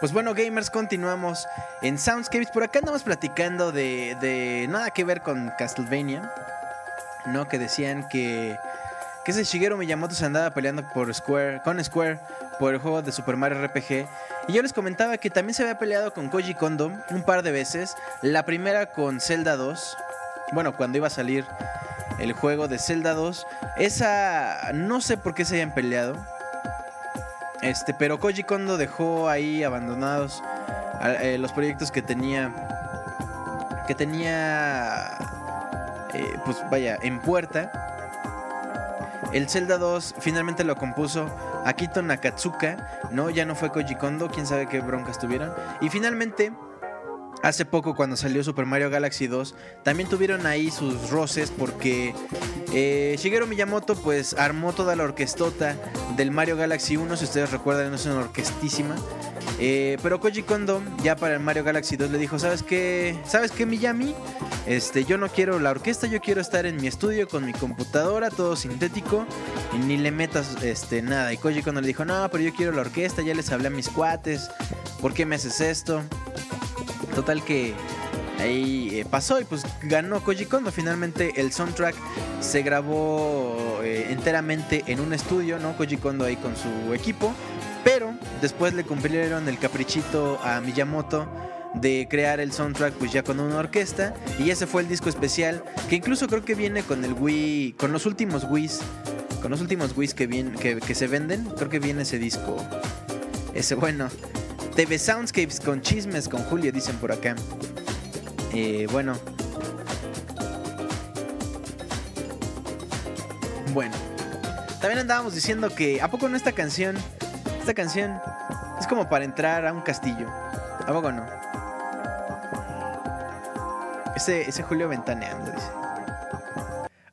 Pues bueno, gamers, continuamos en Soundscapes. Por acá andamos platicando de, de nada que ver con Castlevania. ¿No? Que decían que, que ese Shigeru Miyamoto se andaba peleando por Square, con Square por el juego de Super Mario RPG. Y yo les comentaba que también se había peleado con Koji Kondo un par de veces. La primera con Zelda 2. Bueno, cuando iba a salir el juego de Zelda 2. Esa no sé por qué se hayan peleado. Este, pero Koji Kondo dejó ahí abandonados eh, los proyectos que tenía. Que tenía. Eh, pues vaya, en puerta. El Zelda 2 finalmente lo compuso Akito Nakatsuka, ¿no? Ya no fue Koji Kondo, quién sabe qué broncas tuvieron. Y finalmente, hace poco cuando salió Super Mario Galaxy 2, también tuvieron ahí sus roces porque eh, Shigeru Miyamoto pues armó toda la orquestota del Mario Galaxy 1, si ustedes recuerdan es una orquestísima. Eh, pero Koji Kondo ya para el Mario Galaxy 2 le dijo, ¿sabes qué? ¿Sabes qué Miyami? Este, yo no quiero la orquesta, yo quiero estar en mi estudio con mi computadora, todo sintético, y ni le metas este, nada. Y Koji Kondo le dijo, no, pero yo quiero la orquesta, ya les hablé a mis cuates, ¿por qué me haces esto? Total que ahí eh, pasó y pues ganó Koji Kondo. Finalmente el soundtrack se grabó eh, enteramente en un estudio, ¿no? Koji Kondo ahí con su equipo. Pero después le cumplieron el caprichito a Miyamoto de crear el soundtrack pues ya con una orquesta y ese fue el disco especial que incluso creo que viene con el Wii, con los últimos Wii's, con los últimos Wii's que, que, que se venden, creo que viene ese disco. Ese bueno. TV Soundscapes con chismes con Julio, dicen por acá. Eh, bueno. Bueno. También andábamos diciendo que, ¿a poco no esta canción? Esta canción es como para entrar a un castillo. ¿A poco no? Ese, ese Julio ventaneando, dice.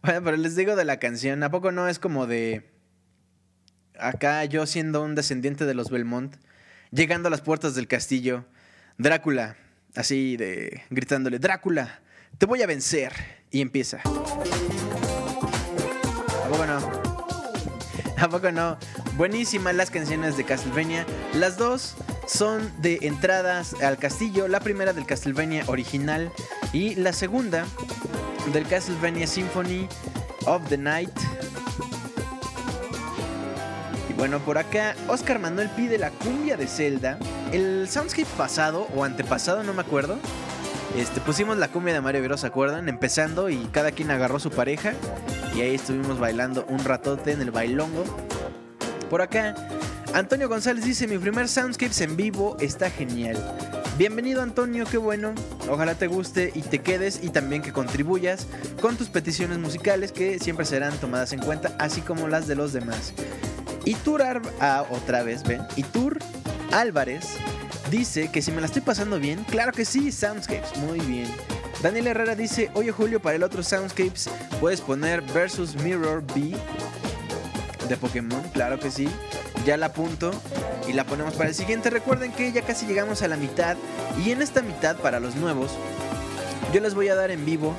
Bueno, pero les digo de la canción, ¿a poco no es como de... Acá yo siendo un descendiente de los Belmont, llegando a las puertas del castillo, Drácula, así de gritándole, Drácula, te voy a vencer. Y empieza. ¿A poco no? ¿A poco no? Buenísimas las canciones de Castlevania. Las dos son de entradas al castillo. La primera del Castlevania original y la segunda del Castlevania Symphony of the Night. Bueno, por acá Oscar Manuel pide la cumbia de Zelda. El soundscape pasado o antepasado, no me acuerdo. Este, pusimos la cumbia de Mario Bros, ¿se acuerdan? Empezando y cada quien agarró su pareja. Y ahí estuvimos bailando un ratote en el bailongo. Por acá, Antonio González dice: Mi primer Soundscapes en vivo está genial. Bienvenido Antonio, qué bueno. Ojalá te guste y te quedes y también que contribuyas con tus peticiones musicales que siempre serán tomadas en cuenta, así como las de los demás. Y Tur ah, otra vez, ven. Álvarez dice que si me la estoy pasando bien, claro que sí, Soundscapes, muy bien. Daniel Herrera dice, oye Julio, para el otro Soundscapes puedes poner versus Mirror B de Pokémon, claro que sí. Ya la apunto y la ponemos para el siguiente. Recuerden que ya casi llegamos a la mitad y en esta mitad para los nuevos yo les voy a dar en vivo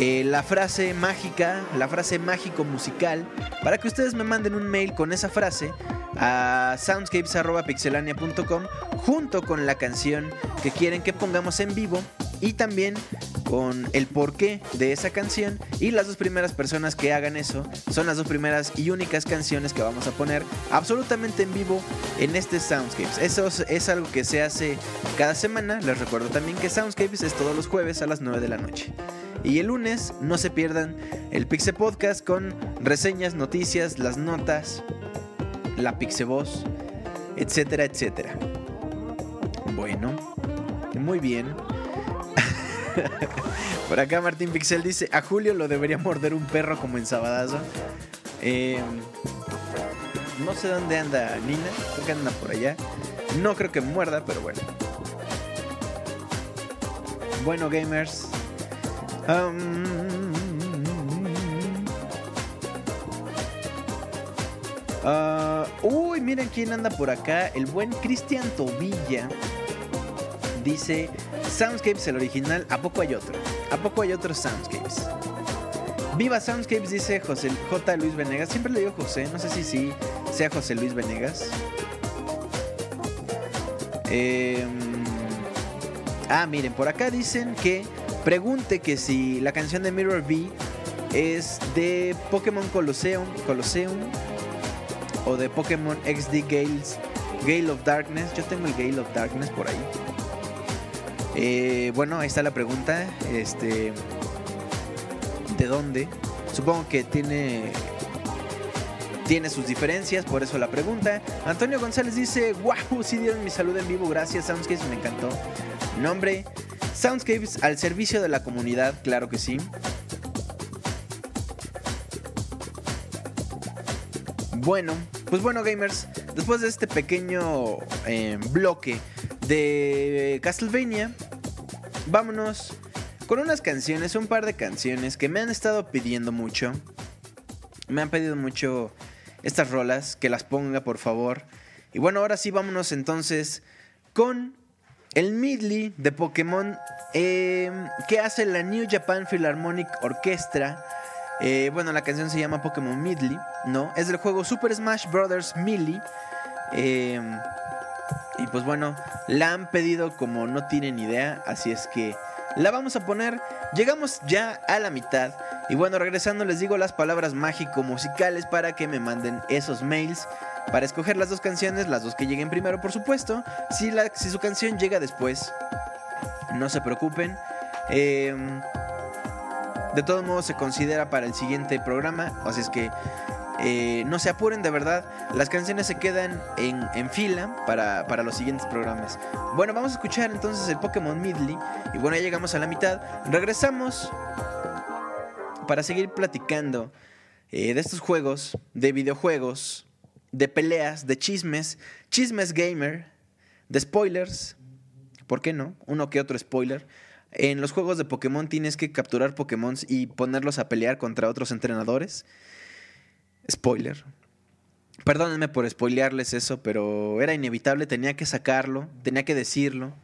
eh, la frase mágica, la frase mágico musical, para que ustedes me manden un mail con esa frase a soundscapes.pixelania.com junto con la canción que quieren que pongamos en vivo y también con el porqué de esa canción y las dos primeras personas que hagan eso son las dos primeras y únicas canciones que vamos a poner absolutamente en vivo en este Soundscapes. Eso es algo que se hace cada semana. Les recuerdo también que Soundscapes es todos los jueves a las 9 de la noche. Y el lunes no se pierdan el Pixel Podcast con reseñas, noticias, las notas, la Pixel Voz, etcétera, etcétera. Bueno, muy bien. Por acá Martín Pixel dice, a Julio lo debería morder un perro como en Sabadazo. Em, no sé dónde anda Nina, creo que anda por allá. No creo que muerda, pero bueno. Bueno, gamers. Uh, uy, miren quién anda por acá. El buen Cristian Tobilla. Dice, Soundscapes el original, ¿a poco hay otro? ¿A poco hay otros Soundscapes? Viva Soundscapes, dice José J. Luis Venegas. Siempre le digo José, no sé si sí sea José Luis Venegas. Eh, ah, miren, por acá dicen que pregunte que si la canción de Mirror B es de Pokémon Colosseum, Colosseum o de Pokémon XD Gales, Gale of Darkness. Yo tengo el Gale of Darkness por ahí. Eh, bueno, ahí está la pregunta. Este, ¿de dónde? Supongo que tiene tiene sus diferencias, por eso la pregunta. Antonio González dice, wow, sí dieron mi salud en vivo, gracias Soundscapes, me encantó. Nombre, Soundscapes al servicio de la comunidad, claro que sí. Bueno, pues bueno gamers, después de este pequeño eh, bloque de Castlevania, vámonos con unas canciones, un par de canciones que me han estado pidiendo mucho. Me han pedido mucho estas rolas, que las ponga por favor. Y bueno, ahora sí vámonos entonces con el medley de Pokémon eh, que hace la New Japan Philharmonic Orchestra. Eh, bueno, la canción se llama Pokémon Medley, ¿no? Es del juego Super Smash Bros. Melee. Eh, y pues bueno, la han pedido como no tienen idea, así es que la vamos a poner. Llegamos ya a la mitad. Y bueno, regresando les digo las palabras mágico-musicales para que me manden esos mails. Para escoger las dos canciones, las dos que lleguen primero, por supuesto. Si, su canción llega después, no se preocupen. Em, de todos modos, se considera para el siguiente programa. Así es que eh, no se apuren, de verdad. Las canciones se quedan en, fila para, para, los siguientes programas. Bueno, vamos a escuchar entonces el Pokémon Midley. Y bueno, ya llegamos a la mitad. Regresamos para seguir platicando eh, de estos juegos, de videojuegos, de peleas, de chismes, chismes gamer, de spoilers. ¿Por qué no? Uno que otro spoiler. En los juegos de Pokémon tienes que capturar Pokémon y ponerlos a pelear contra otros entrenadores. Spoiler. Perdónenme por spoilearles eso, pero era inevitable, tenía que sacarlo, tenía que decirlo.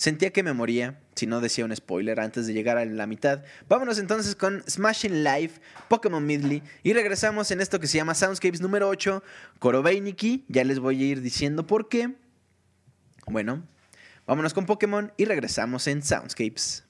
Sentía que me moría si no decía un spoiler antes de llegar a la mitad. Vámonos entonces con Smashing Life, Pokémon Midley y regresamos en esto que se llama Soundscapes número 8, Korobeiniki. Ya les voy a ir diciendo por qué. Bueno, vámonos con Pokémon y regresamos en Soundscapes.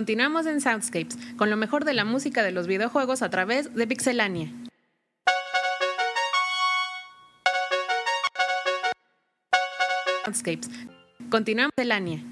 Continuamos en Soundscapes, con lo mejor de la música de los videojuegos a través de Pixelania. Soundscapes. Continuamos en Pixelania.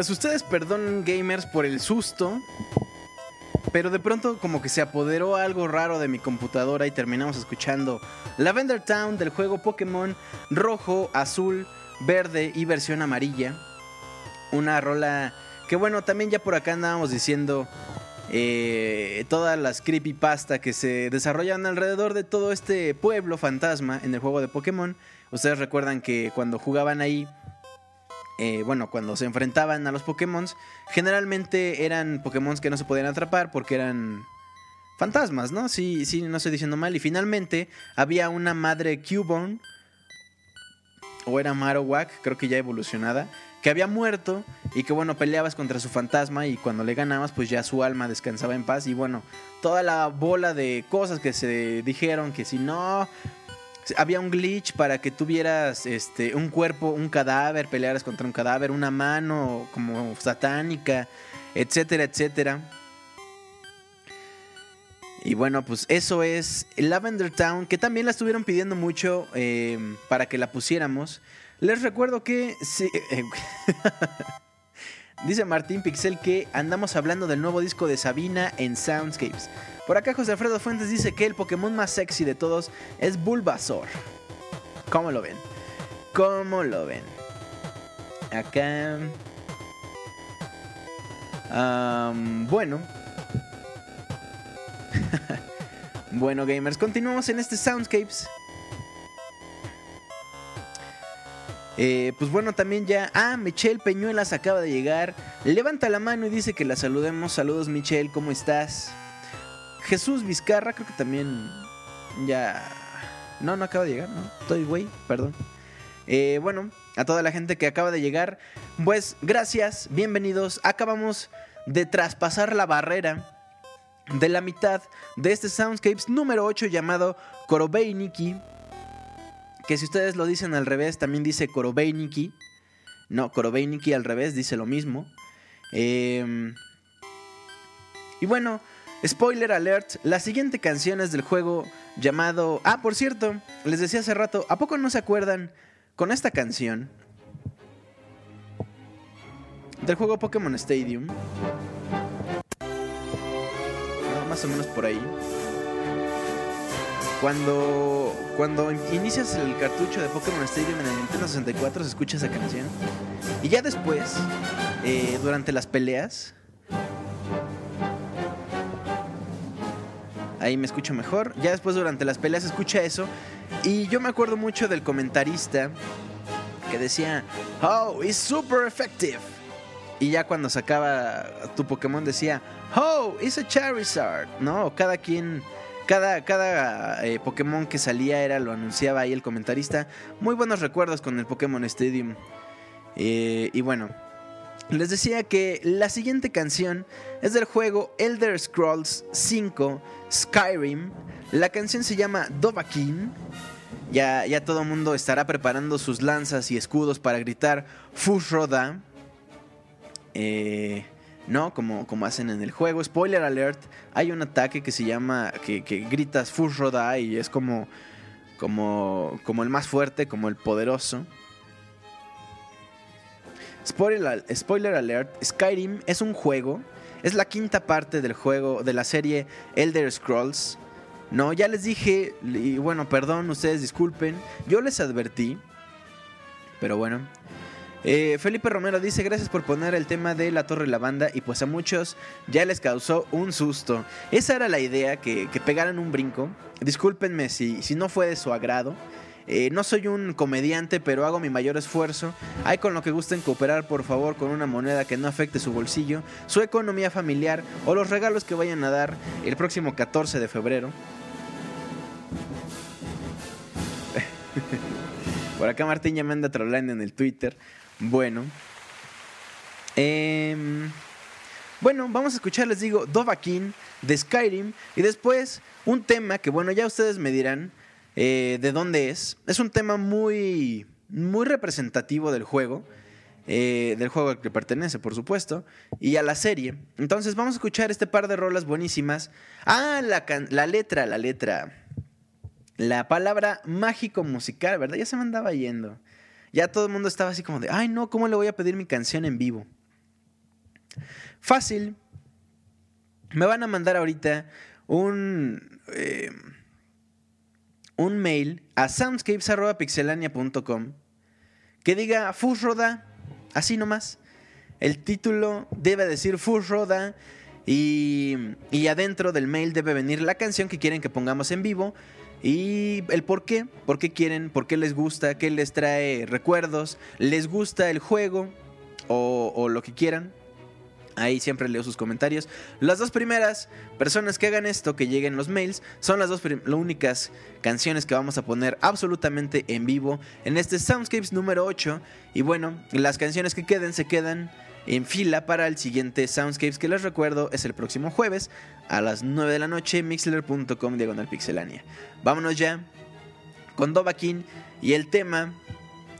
Pues ustedes perdonen gamers por el susto, pero de pronto como que se apoderó algo raro de mi computadora y terminamos escuchando Lavender Town del juego Pokémon rojo, azul, verde y versión amarilla. Una rola que bueno, también ya por acá andábamos diciendo eh, todas las creepypasta que se desarrollan alrededor de todo este pueblo fantasma en el juego de Pokémon. Ustedes recuerdan que cuando jugaban ahí eh, bueno, cuando se enfrentaban a los Pokémon, generalmente eran Pokémon que no se podían atrapar porque eran fantasmas, ¿no? Sí, sí, no estoy diciendo mal. Y finalmente había una madre Cubone, o era Marowak, creo que ya evolucionada, que había muerto y que, bueno, peleabas contra su fantasma y cuando le ganabas, pues ya su alma descansaba en paz. Y bueno, toda la bola de cosas que se dijeron, que si no, había un glitch para que tuvieras este, un cuerpo, un cadáver, pelearas contra un cadáver, una mano como satánica, etcétera, etcétera. Y bueno, pues eso es Lavender Town, que también la estuvieron pidiendo mucho eh, para que la pusiéramos. Les recuerdo que... sí, eh, Dice Martín Pixel que andamos hablando del nuevo disco de Sabina en Soundscapes. Por acá José Alfredo Fuentes dice que el Pokémon más sexy de todos es Bulbasaur. ¿Cómo lo ven? ¿Cómo lo ven? Acá... Bueno. bueno, gamers, continuamos en este Soundscapes. Eh, pues bueno, también ya. Ah, Michelle Peñuelas acaba de llegar. Levanta la mano y dice que la saludemos. Saludos, Michelle, ¿cómo estás? Jesús Vizcarra, creo que también ya. No, no acaba de llegar, ¿no? Estoy güey, perdón. Eh, bueno, a toda la gente que acaba de llegar, pues gracias, bienvenidos. Acabamos de traspasar la barrera de la mitad de este Soundscapes número 8 llamado Korobeiniki. Que si ustedes lo dicen al revés, también dice Korobeiniki. No, Korobeiniki al revés, dice lo mismo. Eh, y bueno, spoiler alert, la siguiente canción es del juego llamado... Ah, por cierto, les decía hace rato, ¿a poco no se acuerdan con esta canción? Del juego Pokémon Stadium. No, más o menos por ahí. Cuando, cuando inicias el cartucho de Pokémon Stadium en el Nintendo 64 se escucha esa canción. Y ya después, eh, durante las peleas, ahí me escucho mejor. Ya después durante las peleas escucha eso. Y yo me acuerdo mucho del comentarista que decía, Oh, it's super effective. Y ya cuando sacaba tu Pokémon decía, Oh, it's a Charizard. ¿No? Cada quien, cada, cada eh, Pokémon que salía era, lo anunciaba ahí el comentarista. Muy buenos recuerdos con el Pokémon Stadium. Eh, y bueno, les decía que la siguiente canción es del juego Elder Scrolls 5 Skyrim. La canción se llama Dovahkiin. Ya, ya todo el mundo estará preparando sus lanzas y escudos para gritar Fushroda. Eh, no, como, como hacen en el juego. Spoiler alert, hay un ataque que se llama, que, que gritas Fushroda y es como, como, como el más fuerte, como el poderoso. Spoiler, alert, Skyrim es un juego, es la quinta parte del juego de la serie Elder Scrolls. No, ya les dije, y bueno, perdón, ustedes disculpen, yo les advertí, pero bueno. Eh, Felipe Romero dice, gracias por poner el tema de la Torre de la Banda y pues a muchos ya les causó un susto. Esa era la idea, que, que pegaran un brinco. Discúlpenme si, si no fue de su agrado. Eh, no soy un comediante, pero hago mi mayor esfuerzo. Hay con lo que gusten cooperar, por favor, con una moneda que no afecte su bolsillo, su economía familiar o los regalos que vayan a dar el próximo 14 de febrero. Por acá Martín ya me anda trollando en el Twitter. Bueno. Em, bueno, vamos a escuchar, les digo, Dovahkiin de Skyrim. Y después un tema que, bueno, ya ustedes me dirán eh, de dónde es. Es un tema muy, muy representativo del juego. eh, del juego al que pertenece, por supuesto. Y a la serie. Entonces vamos a escuchar este par de rolas buenísimas. Ah, la, la letra, la letra. La palabra mágico musical, ¿verdad? Ya se me andaba yendo. Ya todo el mundo estaba así como de, ay no, ¿cómo le voy a pedir mi canción en vivo? Fácil. Me van a mandar ahorita un, eh, un mail a soundscapes.pixelania.com que diga Fusroda, así nomás. El título debe decir Fusroda y, y adentro del mail debe venir la canción que quieren que pongamos en vivo y el por qué, por qué quieren, por qué les gusta, qué les trae recuerdos, les gusta el juego o, o lo que quieran. Ahí siempre leo sus comentarios. Las dos primeras personas que hagan esto, que lleguen los mails, son las dos las únicas canciones que vamos a poner absolutamente en vivo en este Soundscapes número 8. Y bueno, las canciones que queden se quedan en fila para el siguiente Soundscapes, que les recuerdo es el próximo jueves a las 9 de la noche, mixler.com diagonal pixelania. Vámonos ya con Dovahkiin y el tema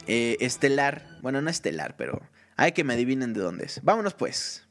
eh, estelar. Bueno, no estelar, pero hay que me adivinen de dónde es. Vámonos pues.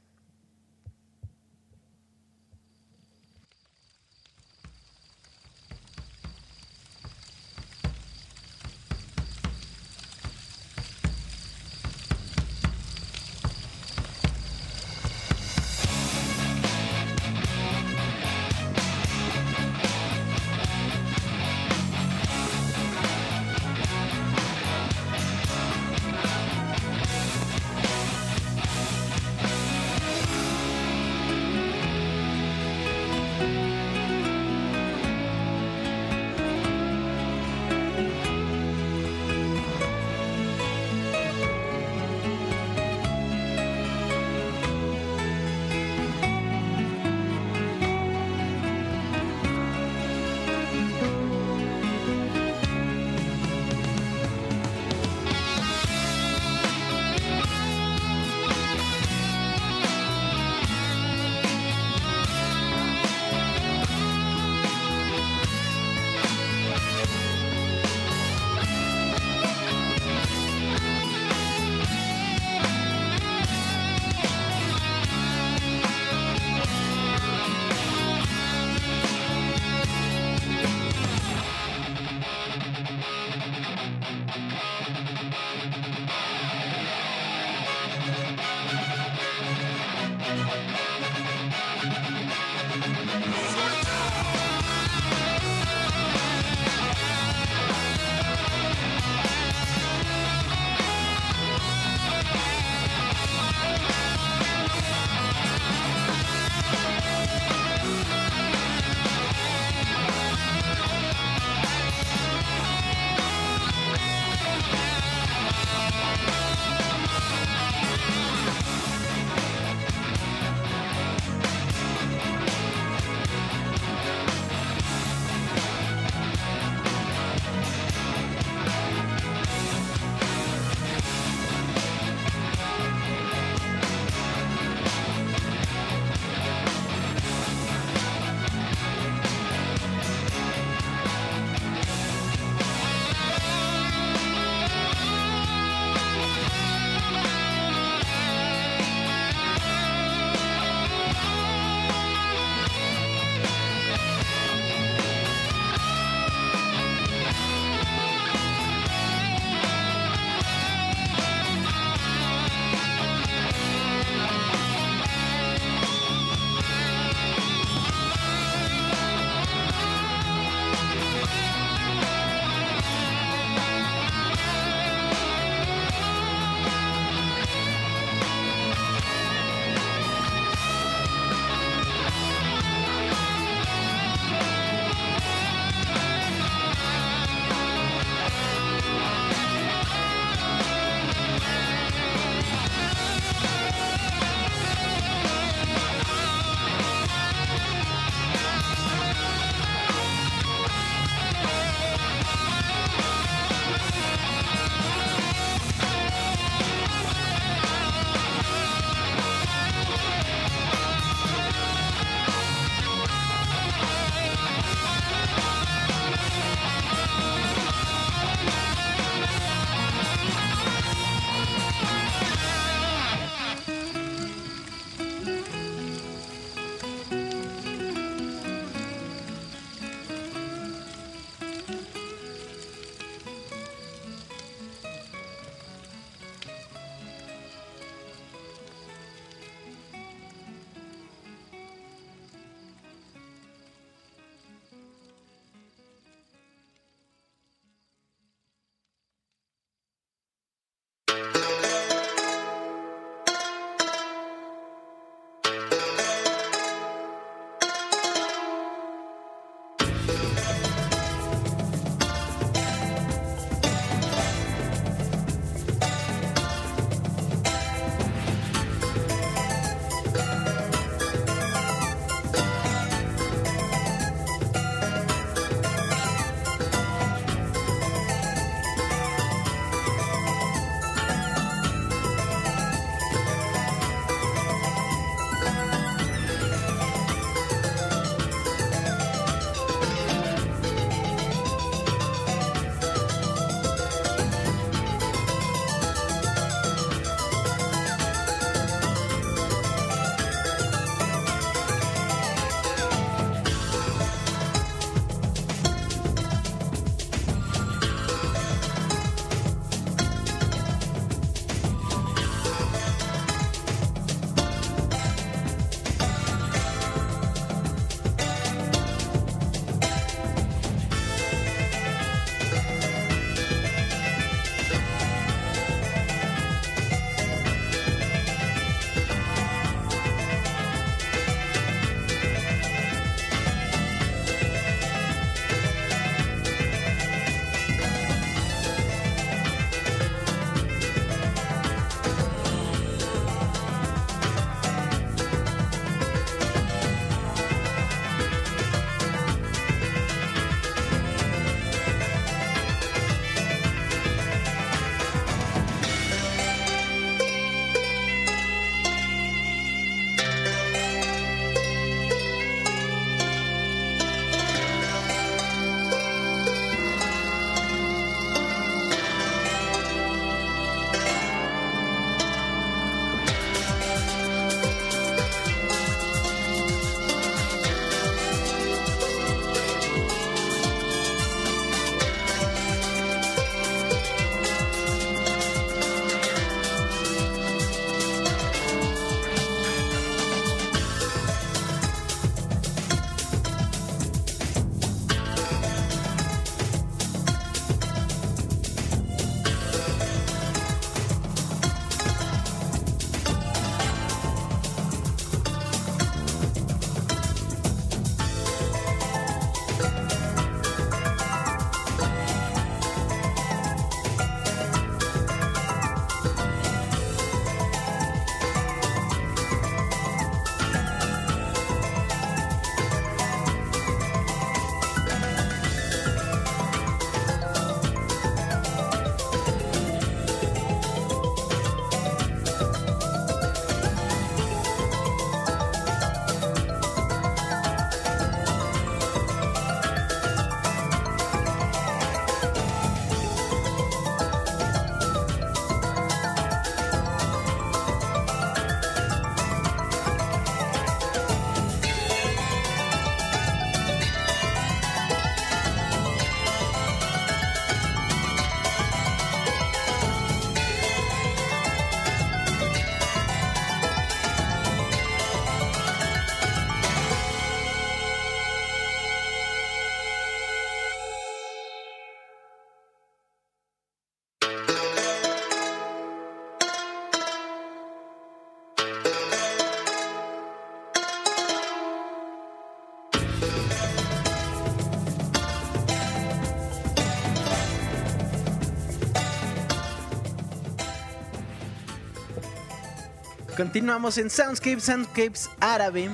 Continuamos en Soundscapes, Soundscapes árabe.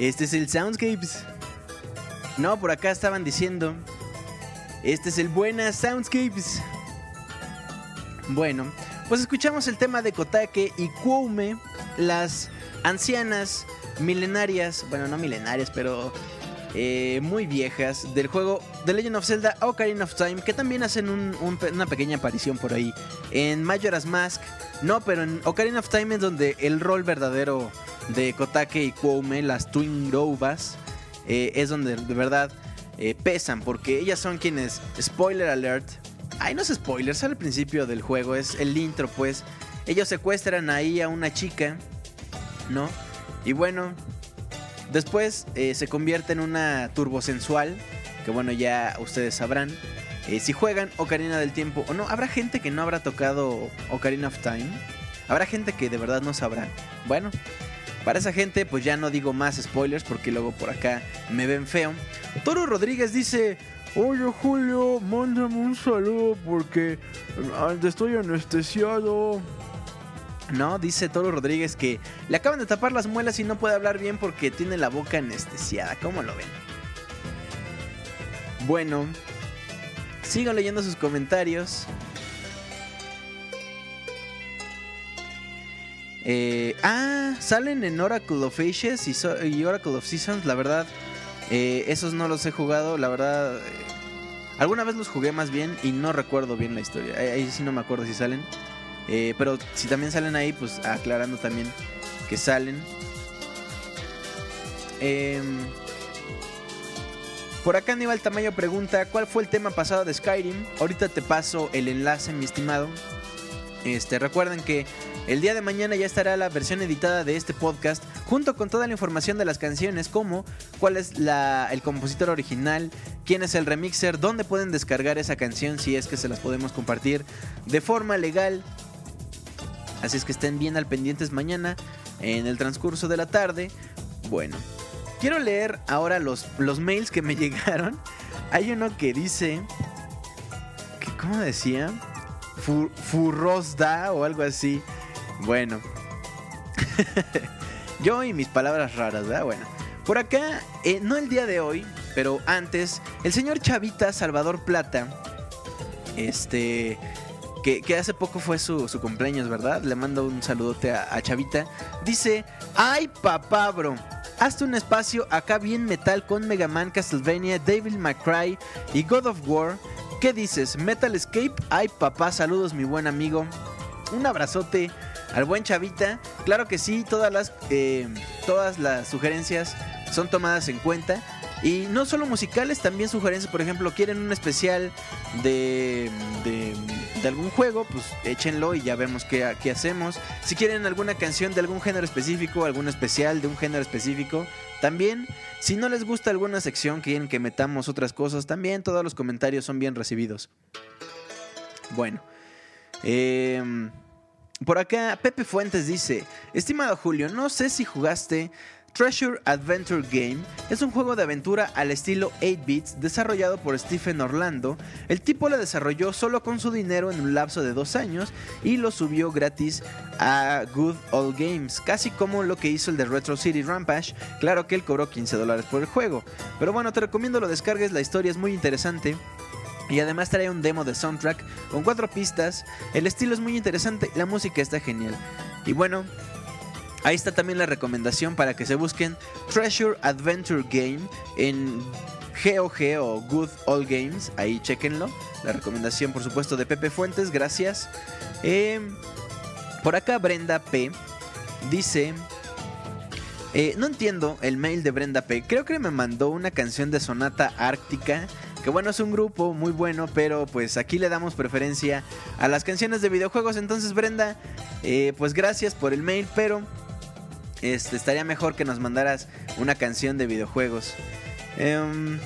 Este es el Soundscapes. No, por acá estaban diciendo. Este es el Buena Soundscapes. Bueno, pues escuchamos el tema de Kotake y Kwoume, las ancianas milenarias, bueno, no milenarias, pero eh, muy viejas del juego The Legend of Zelda Ocarina of Time, que también hacen una pequeña aparición por ahí. En Majora's Mask, no, pero en Ocarina of Time es donde el rol verdadero de Kotake y Kwoume, las Twin Robas, eh, es donde de verdad eh, pesan, porque ellas son quienes, spoiler alert, ay no es spoiler, al principio del juego, es el intro pues, ellos secuestran ahí a una chica, ¿no? Y bueno, después eh, se convierte en una turbosensual, que bueno ya ustedes sabrán. Eh, si juegan Ocarina del Tiempo o no, habrá gente que no habrá tocado Ocarina of Time. Habrá gente que de verdad no sabrá. Bueno, para esa gente, pues ya no digo más spoilers porque luego por acá me ven feo. Toro Rodríguez dice: Oye Julio, mándame un saludo porque ah, estoy anestesiado. No, dice Toro Rodríguez que le acaban de tapar las muelas y no puede hablar bien porque tiene la boca anestesiada. ¿Cómo lo ven? Bueno, sigo leyendo sus comentarios. Eh, ah, salen en Oracle of Ages y, Oracle of Seasons, la verdad. eh, esos no los he jugado, la verdad. eh, alguna vez los jugué más bien y no recuerdo bien la historia. Ahí, sí no me acuerdo si salen. Pero si también salen ahí, pues aclarando también que salen. Por acá Aníbal Tamayo pregunta, ¿cuál fue el tema pasado de Skyrim? Ahorita te paso el enlace, mi estimado. Este, recuerden que el día de mañana ya estará la versión editada de este podcast, junto con toda la información de las canciones, como cuál es la- el compositor original, quién es el remixer, dónde pueden descargar esa canción si es que se las podemos compartir de forma legal. Así es que estén bien al pendientes mañana en el transcurso de la tarde. Bueno, quiero leer ahora los, los mails que me llegaron. Hay uno que dice... ¿Cómo decía? Fu- Furrosda o algo así. Bueno. Yo y mis palabras raras, ¿verdad? Bueno. Por acá, eh, no el día de hoy, pero antes, el señor Chavita Salvador Plata, este, que, que hace poco fue su, su cumpleaños, ¿verdad? Le mando un saludote a, a Chavita. Dice, ay papá, bro. Hazte un espacio acá bien metal con Mega Man, Castlevania, Devil May y God of War. ¿Qué dices? Metal Escape. Ay papá, saludos mi buen amigo. Un abrazote al buen Chavita. Claro que sí, todas las, eh, todas las sugerencias son tomadas en cuenta. Y no solo musicales, también sugerencias, por ejemplo, quieren un especial de, de, de algún juego, pues échenlo y ya vemos qué, qué hacemos. Si quieren alguna canción de algún género específico, algún especial de un género específico, también. Si no les gusta alguna sección, quieren que metamos otras cosas, también todos los comentarios son bien recibidos. Bueno. Em, por acá, Pepe Fuentes dice: Estimado Julio, no sé si jugaste Treasure Adventure Game. Es un juego de aventura al estilo 8 bits desarrollado por Stephen Orlando. El tipo lo desarrolló solo con su dinero en un lapso de dos años y lo subió gratis a Good Old Games, casi como lo que hizo el de Retro City Rampage. Claro que él cobró 15 dólares por el juego. Pero bueno, te recomiendo lo descargues, la historia es muy interesante. Y además trae un demo de soundtrack con cuatro pistas. El estilo es muy interesante, la música está genial. Y bueno, ahí está también la recomendación para que se busquen Treasure Adventure Game en GOG o Good All Games. Ahí chequenlo. La recomendación, por supuesto, de Pepe Fuentes. Gracias. Eh, por acá, Brenda P. dice. eh, no entiendo el mail de Brenda P. Creo que me mandó una canción de Sonata Ártica. Que bueno, es un grupo muy bueno, pero pues aquí le damos preferencia a las canciones de videojuegos. Entonces, Brenda, eh, pues gracias por el mail, pero este, estaría mejor que nos mandaras una canción de videojuegos. Em,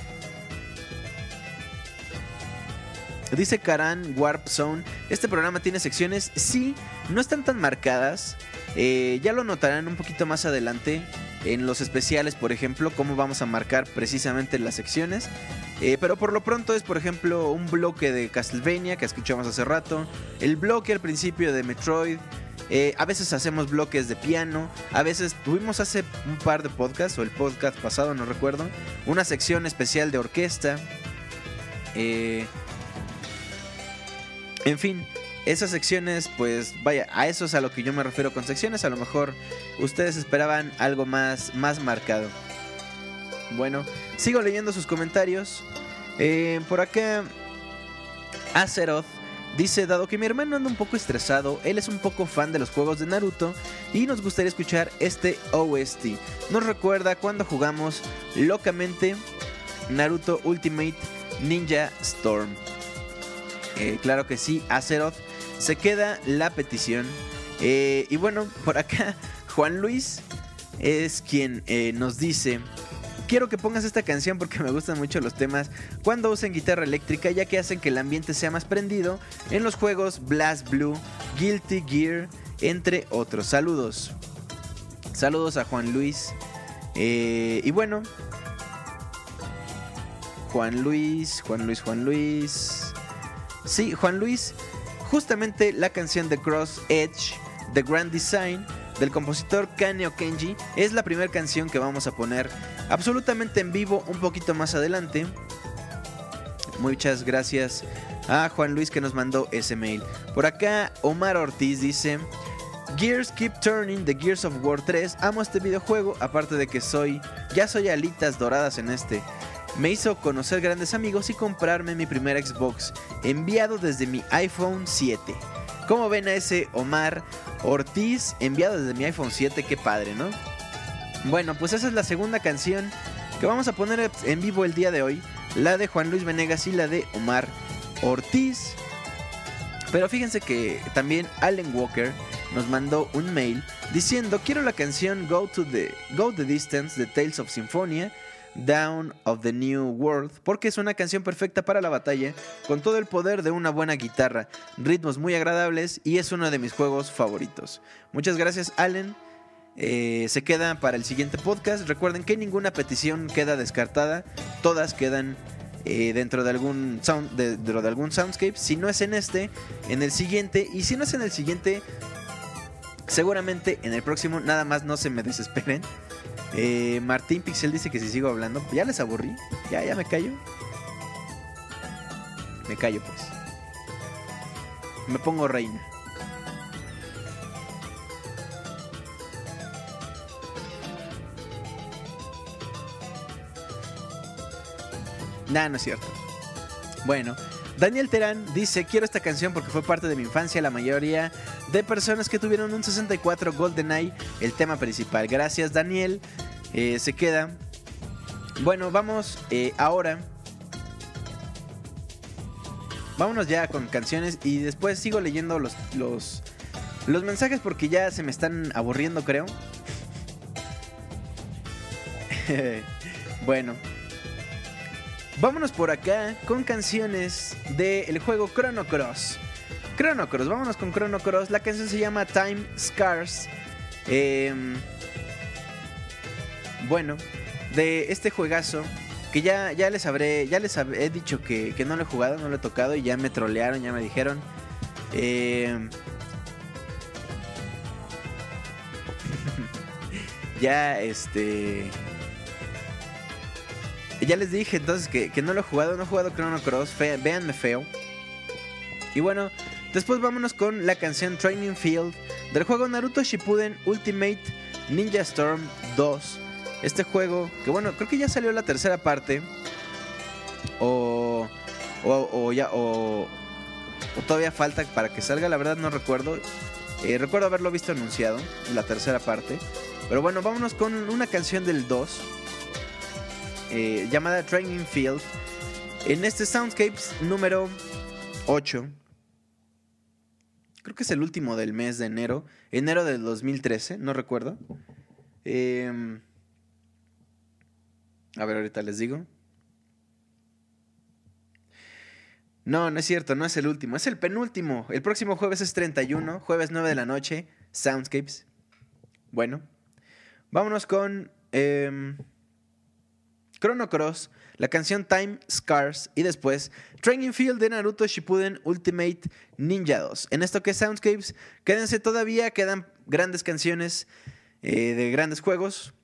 dice Karan Warp Zone, este programa tiene secciones, sí, no están tan marcadas. eh, ya lo notarán un poquito más adelante en los especiales, por ejemplo, cómo vamos a marcar precisamente las secciones. Eh, pero por lo pronto es, por ejemplo, un bloque de Castlevania que escuchamos hace rato, el bloque al principio de Metroid, Eh, a veces hacemos bloques de piano. A veces tuvimos hace un par de podcasts, o el podcast pasado, no recuerdo, una sección especial de orquesta. Eh, en fin, esas secciones, pues vaya, a eso es a lo que yo me refiero con secciones. A lo mejor ustedes esperaban algo más, más marcado. Bueno, sigo leyendo sus comentarios. Eh, por acá, Azeroth dice: Dado que mi hermano anda un poco estresado, él es un poco fan de los juegos de Naruto y nos gustaría escuchar este OST. Nos recuerda cuando jugamos locamente Naruto Ultimate Ninja Storm. Eh, claro que sí, Azeroth. Se queda la petición. Eh, y bueno, por acá, Juan Luis es quien eh, nos dice. Quiero que pongas esta canción porque me gustan mucho los temas cuando usen guitarra eléctrica ya que hacen que el ambiente sea más prendido en los juegos Blast Blue, Guilty Gear, entre otros. Saludos. Saludos a Juan Luis. y bueno. Juan Luis, Juan Luis, Juan Luis. Sí, Juan Luis, justamente la canción de Cross Edge, The Grand Design, del compositor Kaneo Kenji, es la primera canción que vamos a poner absolutamente en vivo un poquito más adelante. Muchas gracias a Juan Luis que nos mandó ese mail. Por acá, Omar Ortiz dice... Gears Keep Turning de Gears of War 3. Amo este videojuego, aparte de que soy, ya soy alitas doradas en este me hizo conocer grandes amigos y comprarme mi primer Xbox, enviado desde mi iPhone 7. ¿Cómo ven a ese Omar Ortiz enviado desde mi iPhone 7? Qué padre, ¿no? Bueno, pues esa es la segunda canción que vamos a poner en vivo el día de hoy. La de Juan Luis Venegas y la de Omar Ortiz. Pero fíjense que también Allen Walker nos mandó un mail diciendo quiero la canción Go to the Go the Distance de Tales of Symphonia Down of the New World, porque es una canción perfecta para la batalla, con todo el poder de una buena guitarra, ritmos muy agradables y es uno de mis juegos favoritos. Muchas gracias Allen. Eh, se queda para el siguiente podcast. Recuerden que ninguna petición queda descartada, todas quedan eh, dentro de algún sound, dentro de algún soundscape. Si no es en este, en el siguiente, y si no es en el siguiente, seguramente en el próximo. Nada más no se me desesperen. Eh, Martín Pixel dice que si sigo hablando, ya les aburrí. Ya, ya me callo. Me callo pues. Me pongo reina. Nah, no es cierto. Bueno, Daniel Terán dice, quiero esta canción porque fue parte de mi infancia, la mayoría de personas que tuvieron un 64 GoldenEye, el tema principal. Gracias Daniel, eh, se queda. Bueno, vamos eh, ahora. Vámonos ya con canciones y después sigo leyendo los, los, los mensajes porque ya se me están aburriendo, creo. bueno, vámonos por acá con canciones del juego Chrono Cross. Chrono Cross, vámonos con Chrono Cross. La canción se llama Time Scars. Eh, bueno, de este juegazo que ya, ya les habré, ya les he dicho que, no lo he jugado, no lo he tocado y ya me trolearon, ya me dijeron. Eh, ya este... Ya les dije entonces que, no lo he jugado, no he jugado Chrono Cross, fe, véanme feo. Y bueno, después vámonos con la canción Training Field del juego Naruto Shippuden Ultimate Ninja Storm 2 este juego, que bueno, creo que ya salió la tercera parte. O, o, ya, o, todavía falta para que salga, la verdad no recuerdo. Eh, recuerdo haberlo visto anunciado, la tercera parte. Pero bueno, vámonos con una canción del 2, eh, llamada Training Field. En este Soundscapes número 8. Creo que es el último del mes de enero. Enero del 2013, no recuerdo. Eh, a ver, ahorita les digo. No, no es cierto, no es el último, es el penúltimo. El próximo jueves es 31, jueves 9 de la noche, Soundscapes. Bueno, vámonos con... Em, Chrono Cross, la canción Time Scars y después Training Field de Naruto Shippuden Ultimate Ninja 2. En esto que es Soundscapes, quédense todavía, quedan grandes canciones eh, de grandes juegos.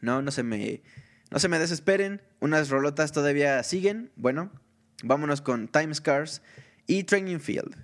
No, no se me no se me desesperen, unas rolotas todavía siguen. Bueno, vámonos con Time Scars y Training Field.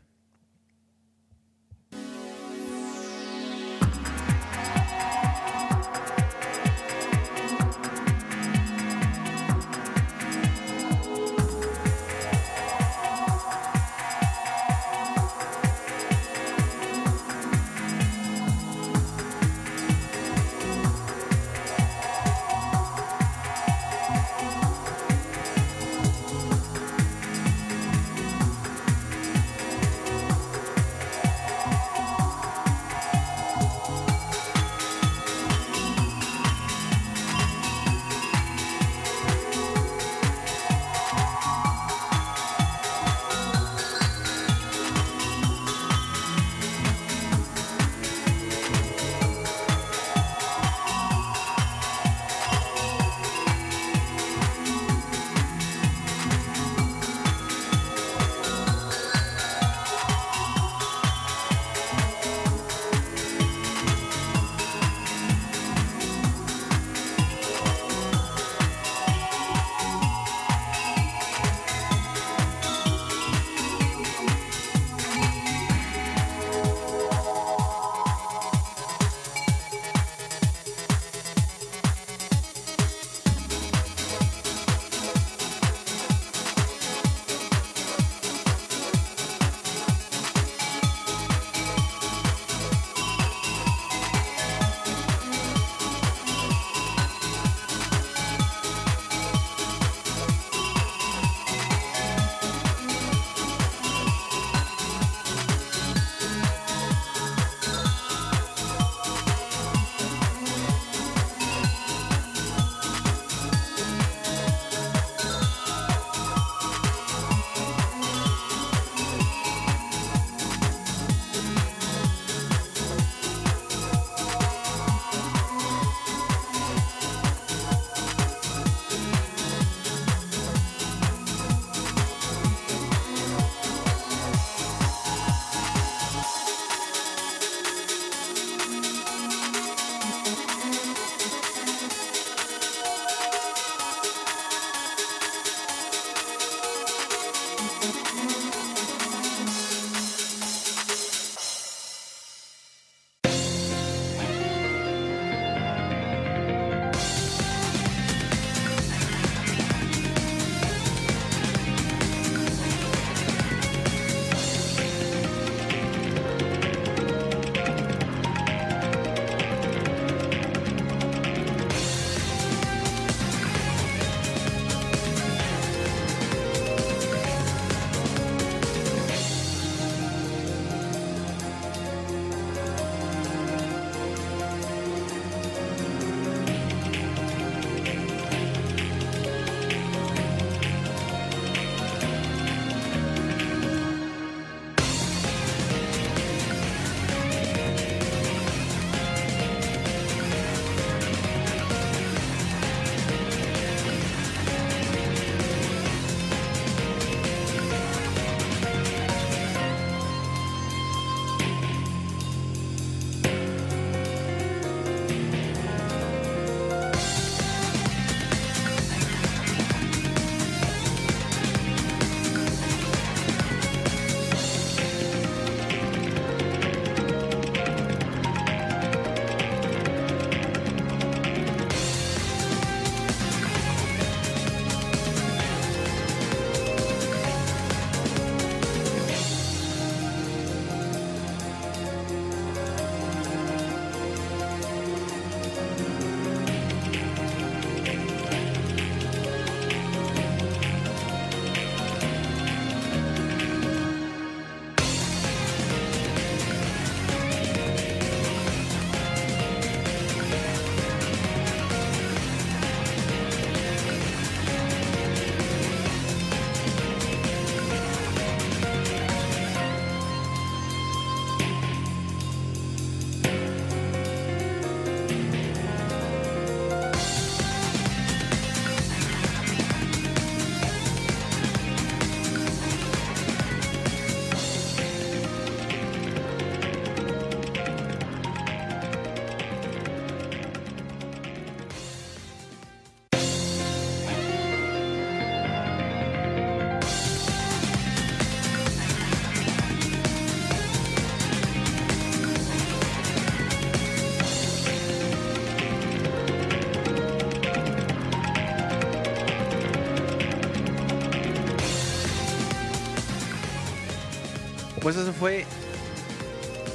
Pues eso fue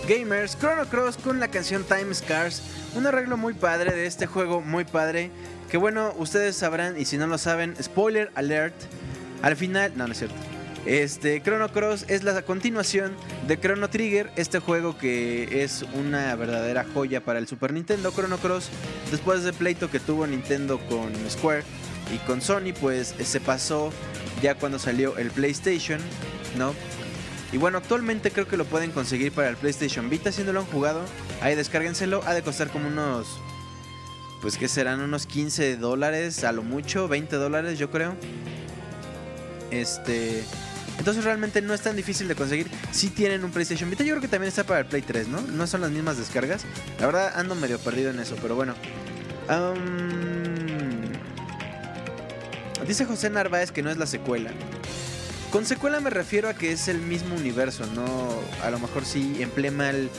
Gamers Chrono Cross con la canción Time Scars. Un arreglo muy padre de este juego, muy padre. Que bueno, ustedes sabrán, y si no lo saben, spoiler alert. Al final, no, no es cierto. Este, Chrono Cross es la continuación de Chrono Trigger, este juego que es una verdadera joya para el Super Nintendo. Chrono Cross, después del pleito que tuvo Nintendo con Square y con Sony, pues se pasó ya cuando salió el PlayStation, ¿no? Y bueno, actualmente creo que lo pueden conseguir para el PlayStation Vita si no han jugado. Ahí descárguenselo, ha de costar como unos, pues que serán unos 15 dólares, a lo mucho, 20 dólares yo creo. Este... Entonces realmente no es tan difícil de conseguir. Si tienen un PlayStation Vita, yo creo que también está para el Play 3, ¿no? No son las mismas descargas. La verdad ando medio perdido en eso, pero bueno. Dice José Narváez que no es la secuela. Con secuela me refiero a que es el mismo universo, no a lo mejor sí emplea mal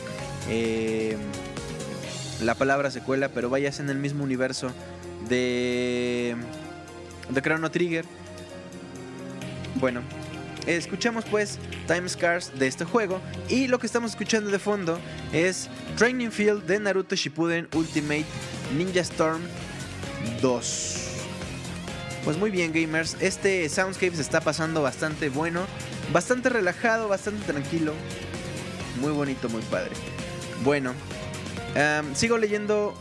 eh, la palabra secuela, pero vayas en el mismo universo de de Chrono Trigger. Bueno, escuchamos pues Time Scars de este juego y lo que estamos escuchando de fondo es Training Field de Naruto Shippuden Ultimate Ninja Storm 2. Pues muy bien gamers, este Soundscape se está pasando bastante bueno, bastante relajado, bastante tranquilo, muy bonito, muy padre. Bueno, sigo leyendo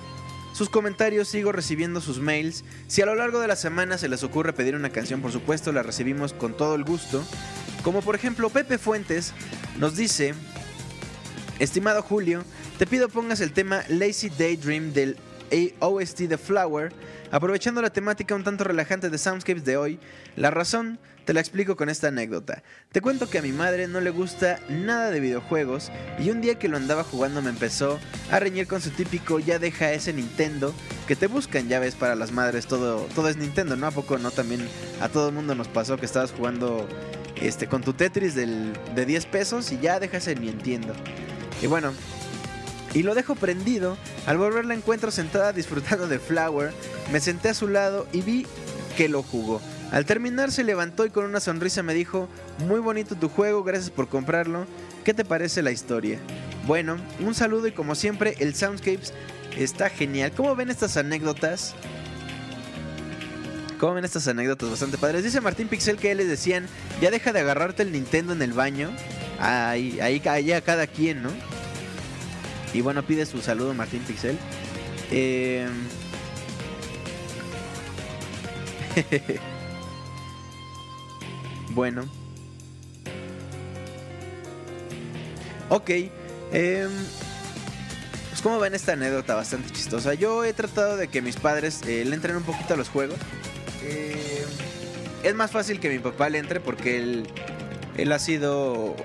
sus comentarios, sigo recibiendo sus mails. Si a lo largo de la semana se les ocurre pedir una canción, por supuesto, la recibimos con todo el gusto. Como por ejemplo Pepe Fuentes nos dice, estimado Julio, te pido pongas el tema Lazy Daydream del OST de Flower Aprovechando la temática un tanto relajante de Soundscapes de hoy, la razón te la explico con esta anécdota. Te cuento que a mi madre no le gusta nada de videojuegos y un día que lo andaba jugando me empezó a reñir con su típico ya deja ese Nintendo que te buscan, ya ves, para las madres todo, todo es Nintendo, ¿no? ¿A poco no? También a todo el mundo nos pasó que estabas jugando este, con tu Tetris del, de 10 pesos y ya deja ese Nintendo. Y bueno, y lo dejo prendido. Al volver la encuentro sentada disfrutando de Flower. Me senté a su lado y vi que lo jugó. Al terminar se levantó y con una sonrisa me dijo, muy bonito tu juego, gracias por comprarlo. ¿Qué te parece la historia? Bueno, un saludo y como siempre el Soundscapes está genial. ¿Cómo ven estas anécdotas? ¿Cómo ven estas anécdotas bastante padres? Dice Martín Pixel que les decían, ya deja de agarrarte el Nintendo en el baño. Ahí, ahí, ahí a cada quien, ¿no? Y bueno, pide su saludo Martín Pixel. Eh... bueno. Ok. Eh... Pues como ven esta anécdota bastante chistosa. Yo he tratado de que mis padres eh, le entren un poquito a los juegos. Eh, es más fácil que mi papá le entre porque él, él ha sido...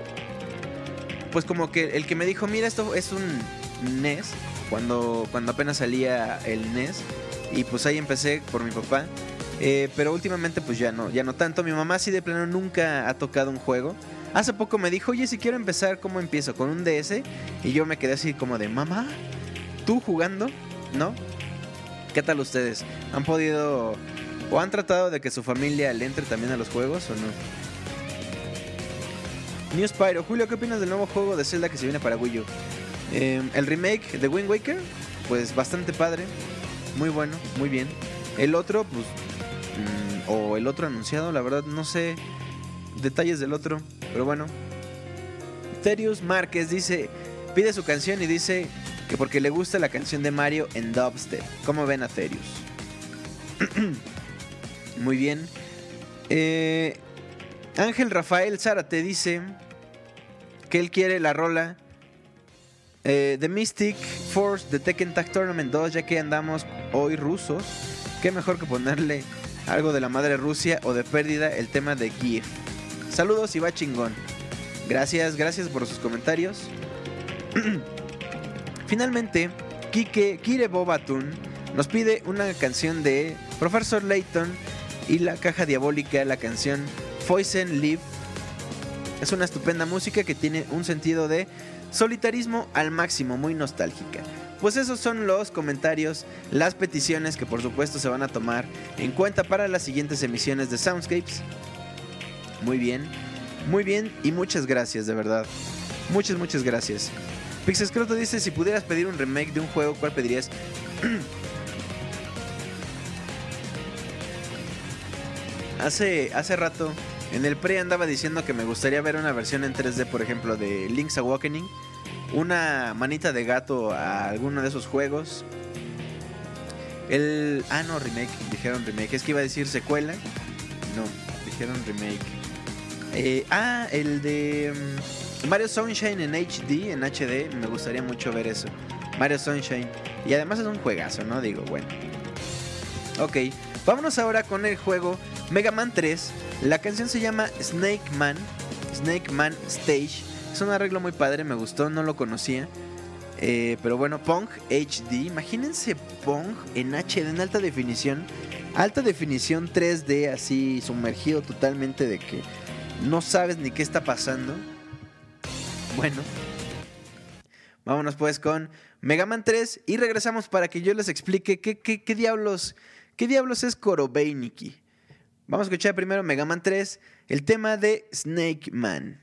Pues como que el que me dijo, mira, esto es un NES, cuando, cuando apenas salía el NES. Y pues ahí empecé por mi papá. Eh, pero últimamente pues ya no, ya no tanto. Mi mamá sí de plano nunca ha tocado un juego. Hace poco me dijo, oye, si quiero empezar, ¿cómo empiezo? Con un DS. Y yo me quedé así como de, mamá, ¿tú jugando? ¿No? ¿Qué tal ustedes? ¿Han podido o han tratado de que su familia le entre también a los juegos o no? News Pyro, Julio, ¿qué opinas del nuevo juego de Zelda que se viene para Wii U? Em, el remake de Wind Waker, pues bastante padre, muy bueno, muy bien. El otro, pues, mm, o el otro anunciado, la verdad no sé detalles del otro, pero bueno. Terius Márquez dice, pide su canción y dice que porque le gusta la canción de Mario en dubstep. ¿Cómo ven a Terius? muy bien. Eh, Ángel Rafael Zárate dice que él quiere la rola eh, The Mystic Force de Tekken Tag Tournament 2, ya que andamos hoy rusos, qué mejor que ponerle algo de la madre Rusia o de pérdida el tema de Kiev. Saludos y va chingón. Gracias, gracias por sus comentarios. Finalmente, Kike Kire Bobatun nos pide una canción de Professor Layton y la caja diabólica, la canción Poison Live. Es una estupenda música que tiene un sentido de Solitarismo al máximo, muy nostálgica. Pues esos son los comentarios, las peticiones que por supuesto se van a tomar en cuenta para las siguientes emisiones de Soundscapes. Muy bien, muy bien y muchas gracias de verdad. Muchas, muchas gracias. Pixescroto dice, si pudieras pedir un remake de un juego, ¿cuál pedirías? hace, hace rato, en el pre andaba diciendo que me gustaría ver una versión en 3D, por ejemplo, de Link's Awakening. Una manita de gato a alguno de esos juegos. El... Ah, no, remake. Dijeron remake. Es que iba a decir secuela. No, dijeron remake. Eh, ah, el de mm, Mario Sunshine en HD, en HD. Me gustaría mucho ver eso. Mario Sunshine. Y además es un juegazo, ¿no? Digo, bueno. Ok, vámonos ahora con el juego Mega Man 3. La canción se llama Snake Man. Snake Man Stage. Es un arreglo muy padre, me gustó, no lo conocía. Eh, pero bueno, Pong HD. Imagínense Pong en HD, en alta definición. Alta definición 3D, así sumergido totalmente de que no sabes ni qué está pasando. Bueno, vámonos pues con Mega Man 3 y regresamos para que yo les explique qué, qué, qué diablos, qué diablos es Korobeiniki. Vamos a escuchar primero Mega Man 3, el tema de Snake Man.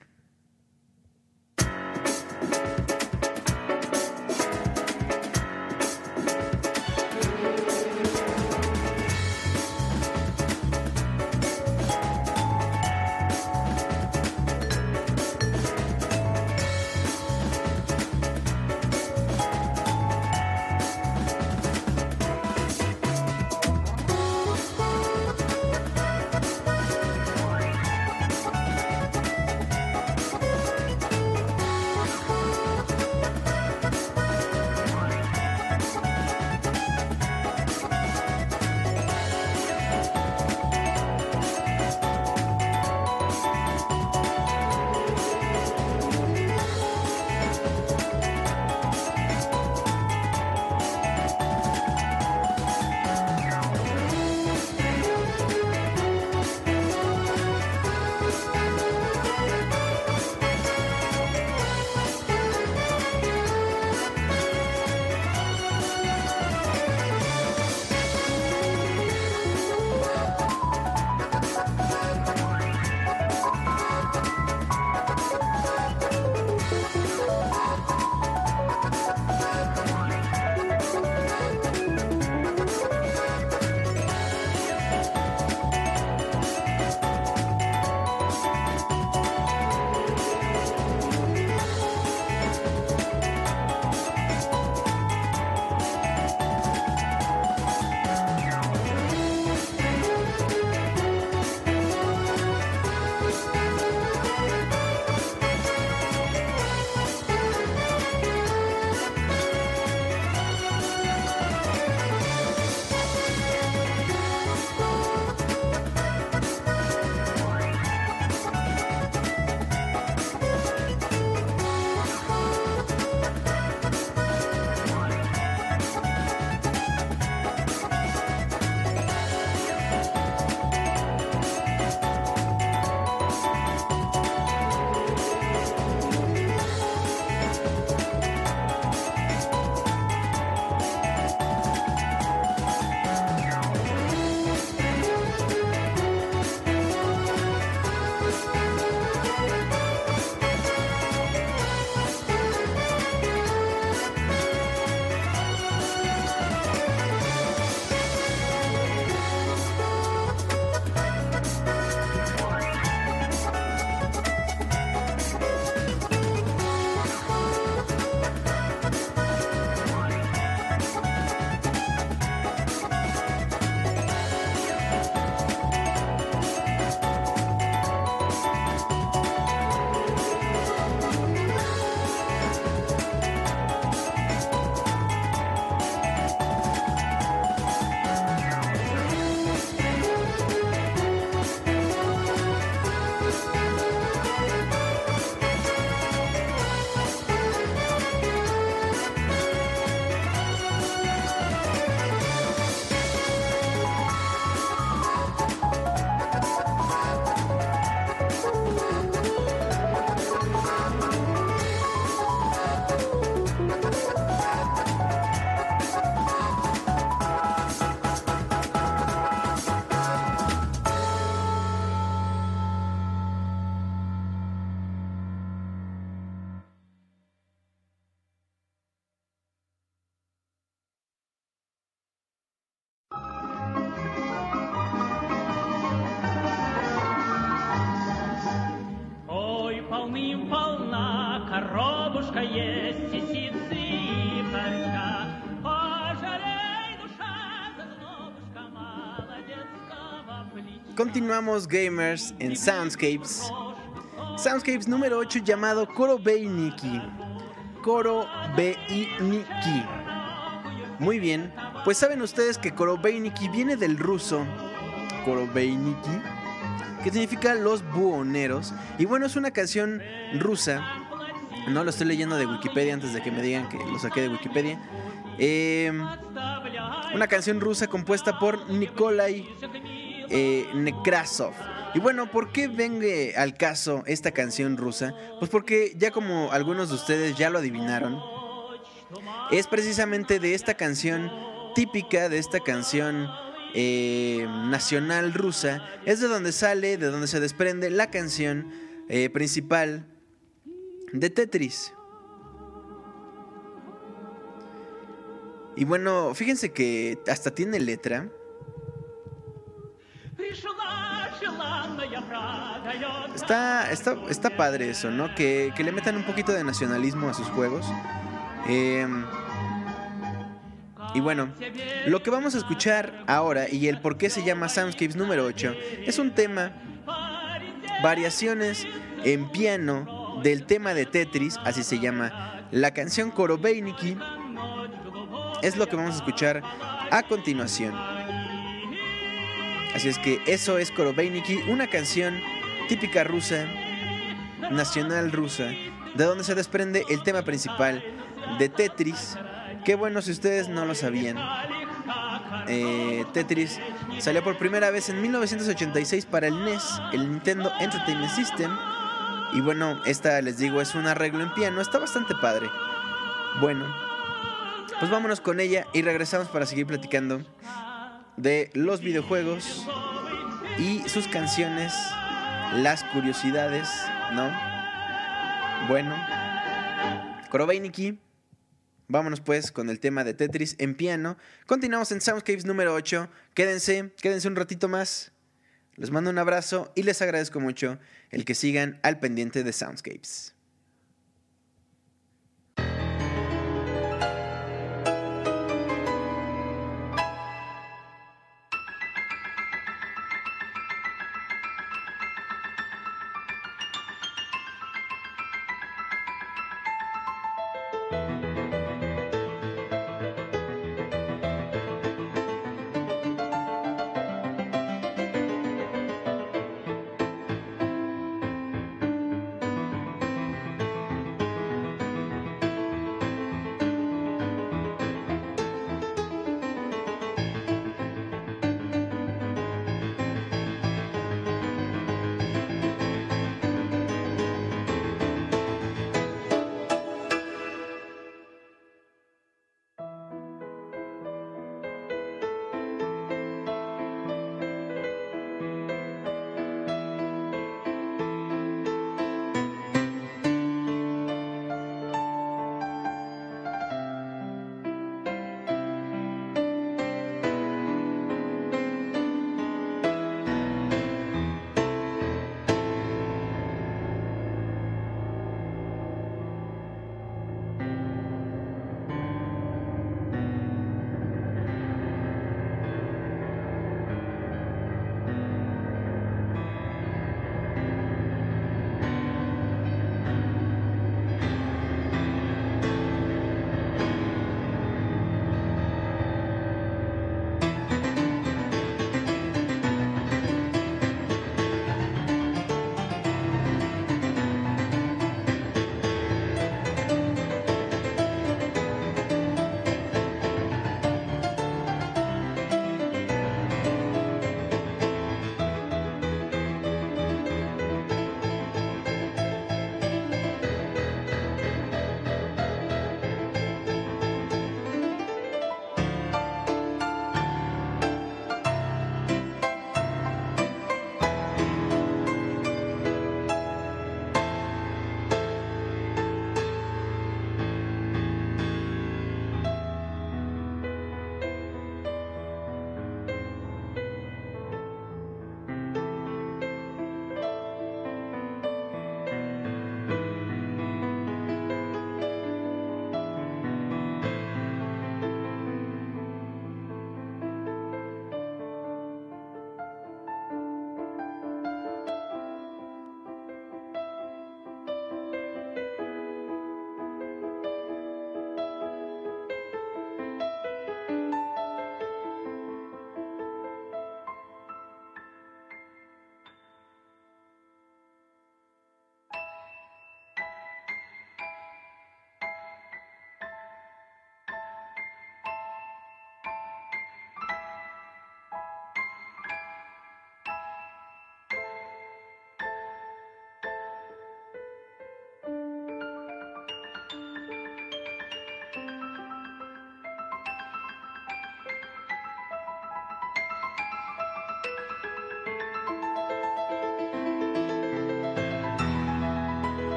Continuamos gamers en Soundscapes. Soundscapes número 8 llamado Koro Beiniki. Koro. Muy bien, pues saben ustedes que Koro Beiniki viene del ruso Koro Beiniki, que significa los buhoneros. Y bueno, es una canción rusa. No lo estoy leyendo de Wikipedia antes de que me digan que lo saqué de Wikipedia. Eh, una canción rusa compuesta por Nikolai eh, Nekrasov. Y bueno, ¿por qué venga al caso esta canción rusa? Pues porque ya como algunos de ustedes ya lo adivinaron, es precisamente de esta canción típica, de esta canción eh, nacional rusa, es de donde sale, de donde se desprende la canción eh, principal de Tetris. Y bueno, fíjense que hasta tiene letra. Está, está, está padre eso, ¿no? Que, que le metan un poquito de nacionalismo a sus juegos. Eh, y bueno, lo que vamos a escuchar ahora y el por qué se llama Soundscapes número 8 es un tema, variaciones en piano del tema de Tetris, así se llama la canción Korobeiniki. Es lo que vamos a escuchar a continuación. Así es que eso es Korobeiniki, una canción típica rusa, nacional rusa, de donde se desprende el tema principal de Tetris. Qué bueno si ustedes no lo sabían. Eh, Tetris salió por primera vez en 1986 para el NES, el Nintendo Entertainment System. Y bueno, esta les digo es un arreglo en piano, está bastante padre. Bueno, pues vámonos con ella y regresamos para seguir platicando de los videojuegos y sus canciones, las curiosidades, ¿no? Bueno, Korobeiniki. Vámonos pues con el tema de Tetris en piano. Continuamos en Soundscapes número 8. Quédense, quédense un ratito más. Les mando un abrazo y les agradezco mucho el que sigan al pendiente de Soundscapes.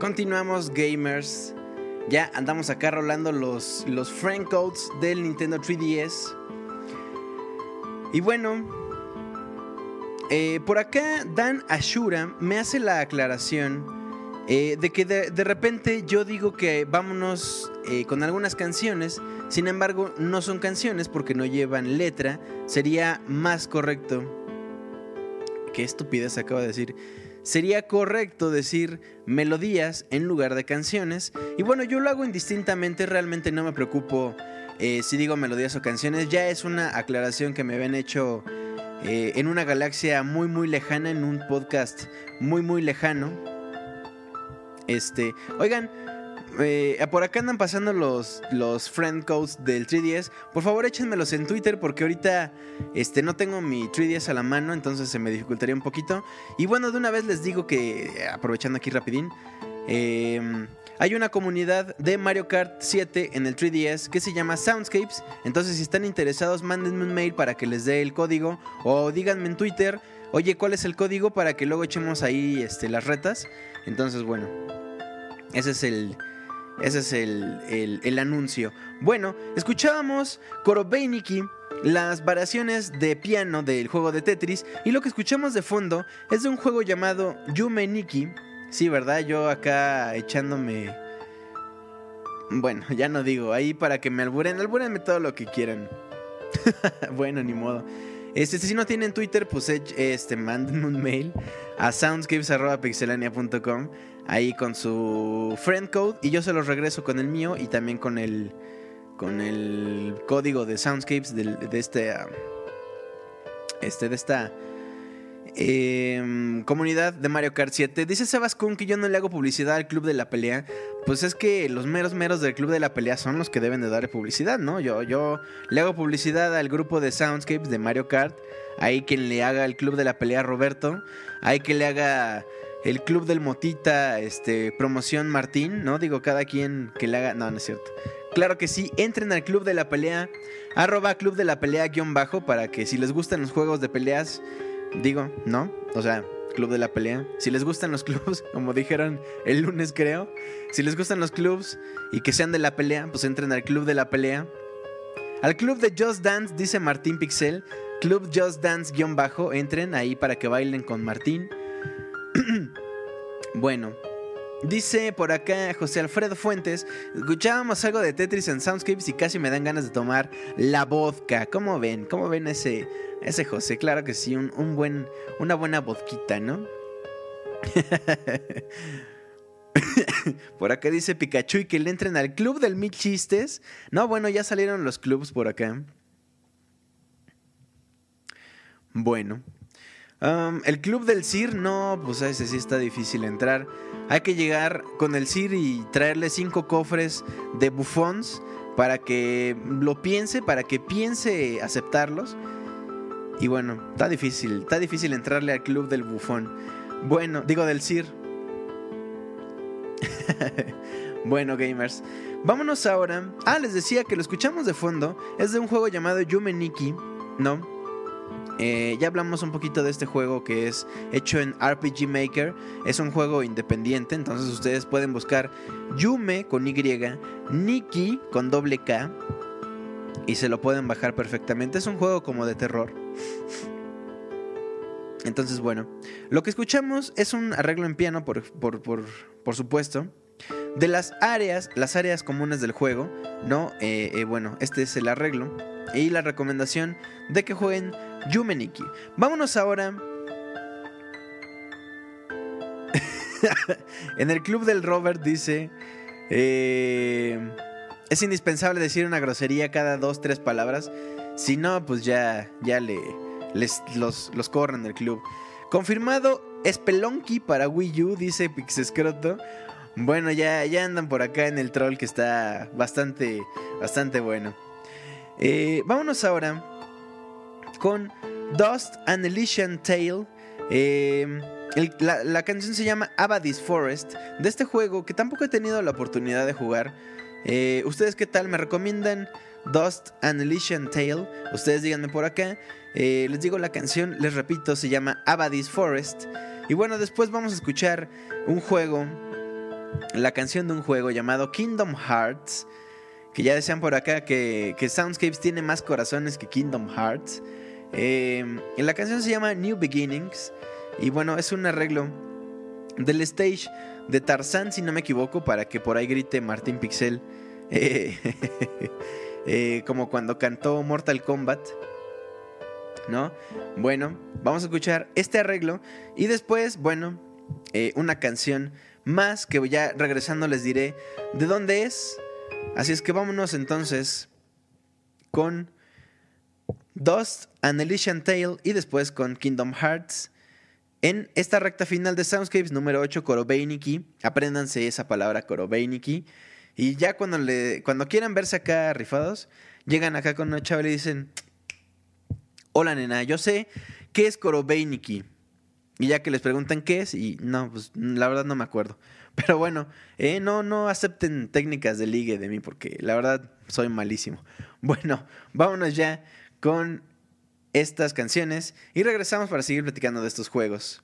Continuamos gamers. Ya andamos acá rolando los, los friend codes del Nintendo 3DS. Y bueno, eh, por acá Dan Ashura me hace la aclaración eh, de que de, de repente yo digo que vámonos eh, con algunas canciones, sin embargo no son canciones porque no llevan letra, sería más correcto. Qué estupidez acabo de decir. Sería correcto decir melodías en lugar de canciones. Y bueno, yo lo hago indistintamente, realmente no me preocupo eh, si digo melodías o canciones. Ya es una aclaración que me habían hecho eh, en una galaxia muy muy lejana, en un podcast muy muy lejano. Este, oigan, eh, por acá andan pasando los, los friend codes del 3DS. Por favor, échenmelos en Twitter porque ahorita este, no tengo mi 3DS a la mano, entonces se me dificultaría un poquito. Y bueno, de una vez les digo que, aprovechando aquí rapidín, eh, hay una comunidad de Mario Kart 7 en el 3DS que se llama Soundscapes. Entonces, si están interesados, mándenme un mail para que les dé el código o díganme en Twitter, oye, ¿cuál es el código para que luego echemos ahí este, las retas? Entonces, bueno, ese es el, ese es el, el- anuncio. Bueno, escuchábamos Korobeiniki, las variaciones de piano del juego de Tetris. Y lo que escuchamos de fondo es de un juego llamado Yume Nikki. Sí, ¿verdad? Yo acá echándome. Bueno, ya no digo, ahí para que me alburen, albúrenme todo lo que quieran. bueno, ni modo. Este, si no tienen Twitter, pues ech- este, manden un mail a soundscapes.pixelania.com ahí con su friend code y yo se los regreso con el mío y también con el con el código de Soundscapes del- de, este ah, este de esta em, comunidad de Mario Kart 7. Dice Sebas Kun que yo no le hago publicidad al club de la pelea. Pues es que los meros meros del club de la pelea son los que deben de darle publicidad, ¿no? Yo, yo le hago publicidad al grupo de Soundscapes de Mario Kart. Hay quien le haga el club de la pelea a Roberto. Hay que le haga el club del Motita, este, promoción Martín, ¿no? Digo, cada quien que le haga. No, no es cierto. Claro que sí, entren al club de la pelea, arroba club de la pelea guion bajo, para que si les gustan los juegos de peleas, digo, ¿no? O sea, club de la pelea. Si les gustan los clubs, como dijeron el lunes creo, si les gustan los clubs y que sean de la pelea, pues entren al club de la pelea. Al club de Just Dance, dice Martín Pixel, club Just Dance guion bajo, entren ahí para que bailen con Martín. Bueno, dice por acá José Alfredo Fuentes, escuchábamos algo de Tetris en Soundscapes y casi me dan ganas de tomar la vodka. ¿Cómo ven? ¿Cómo ven ese, ese José? Claro que sí, un, buen, una buena vodquita, ¿no? por acá dice Pikachu y que le entren al club del Mil Chistes. No, bueno, ya salieron los clubs por acá. Bueno. El club del CIR, no, pues a ese sí está difícil entrar. Hay que llegar con el CIR y traerle cinco cofres de bufons para que lo piense, para que piense aceptarlos. Y bueno, está difícil, está difícil entrarle al club del bufón. Bueno, digo del CIR. bueno, gamers, vámonos ahora. Ah, les decía que lo escuchamos de fondo. Es de un juego llamado Yume Nikki, ¿no? Eh, ya hablamos un poquito de este juego que es hecho en RPG Maker. Es un juego independiente, entonces ustedes pueden buscar Yume con Y, Nikki con doble K y se lo pueden bajar perfectamente. Es un juego como de terror. Entonces, bueno, lo que escuchamos es un arreglo en piano, por, por, por, por supuesto. De las áreas, las áreas comunes del juego, ¿no? Eh, eh, bueno, este es el arreglo. Y la recomendación de que jueguen Yume Nikki. Vámonos ahora. en el club del Robert dice. eh, es indispensable decir una grosería cada dos, tres palabras. Si no, pues ya, ya le, les, los, los corren del club. Confirmado Spelunky para Wii U, dice Pixescroto. Bueno, ya, ya andan por acá en el troll que está bastante, bastante bueno. Eh, vámonos ahora con Dust and Elysian Tale. La, la canción se llama Abadis Forest. De este juego que tampoco he tenido la oportunidad de jugar. Eh, ¿Ustedes qué tal? ¿Me recomiendan Dust and Elysian Tale? Ustedes díganme por acá. Eh, les digo la canción, les repito, se llama Abadis Forest. Y bueno, después vamos a escuchar un juego la canción de un juego llamado Kingdom Hearts. Que ya decían por acá que, que Soundscapes tiene más corazones que Kingdom Hearts. Eh, la canción se llama New Beginnings. Y bueno, es un arreglo del stage de Tarzán, si no me equivoco, para que por ahí grite Martín Pixel. Eh, como cuando cantó Mortal Kombat. ¿No? Bueno, vamos a escuchar este arreglo. Y después, bueno, eh, una canción más que ya regresando les diré de dónde es. Así es que vámonos entonces con Dust and Elysian Tale y después con Kingdom Hearts. En esta recta final de Soundscapes número 8, Korobeiniki. Apréndanse esa palabra, Korobeiniki. Y ya cuando, le, cuando quieran verse acá rifados, llegan acá con una chava y le dicen: Hola nena, yo sé qué es Korobeiniki. Y ya que les preguntan qué es, y no, pues la verdad no me acuerdo. Pero bueno, eh, no, no acepten técnicas de ligue de mí porque la verdad soy malísimo. Bueno, vámonos ya con estas canciones y regresamos para seguir platicando de estos juegos.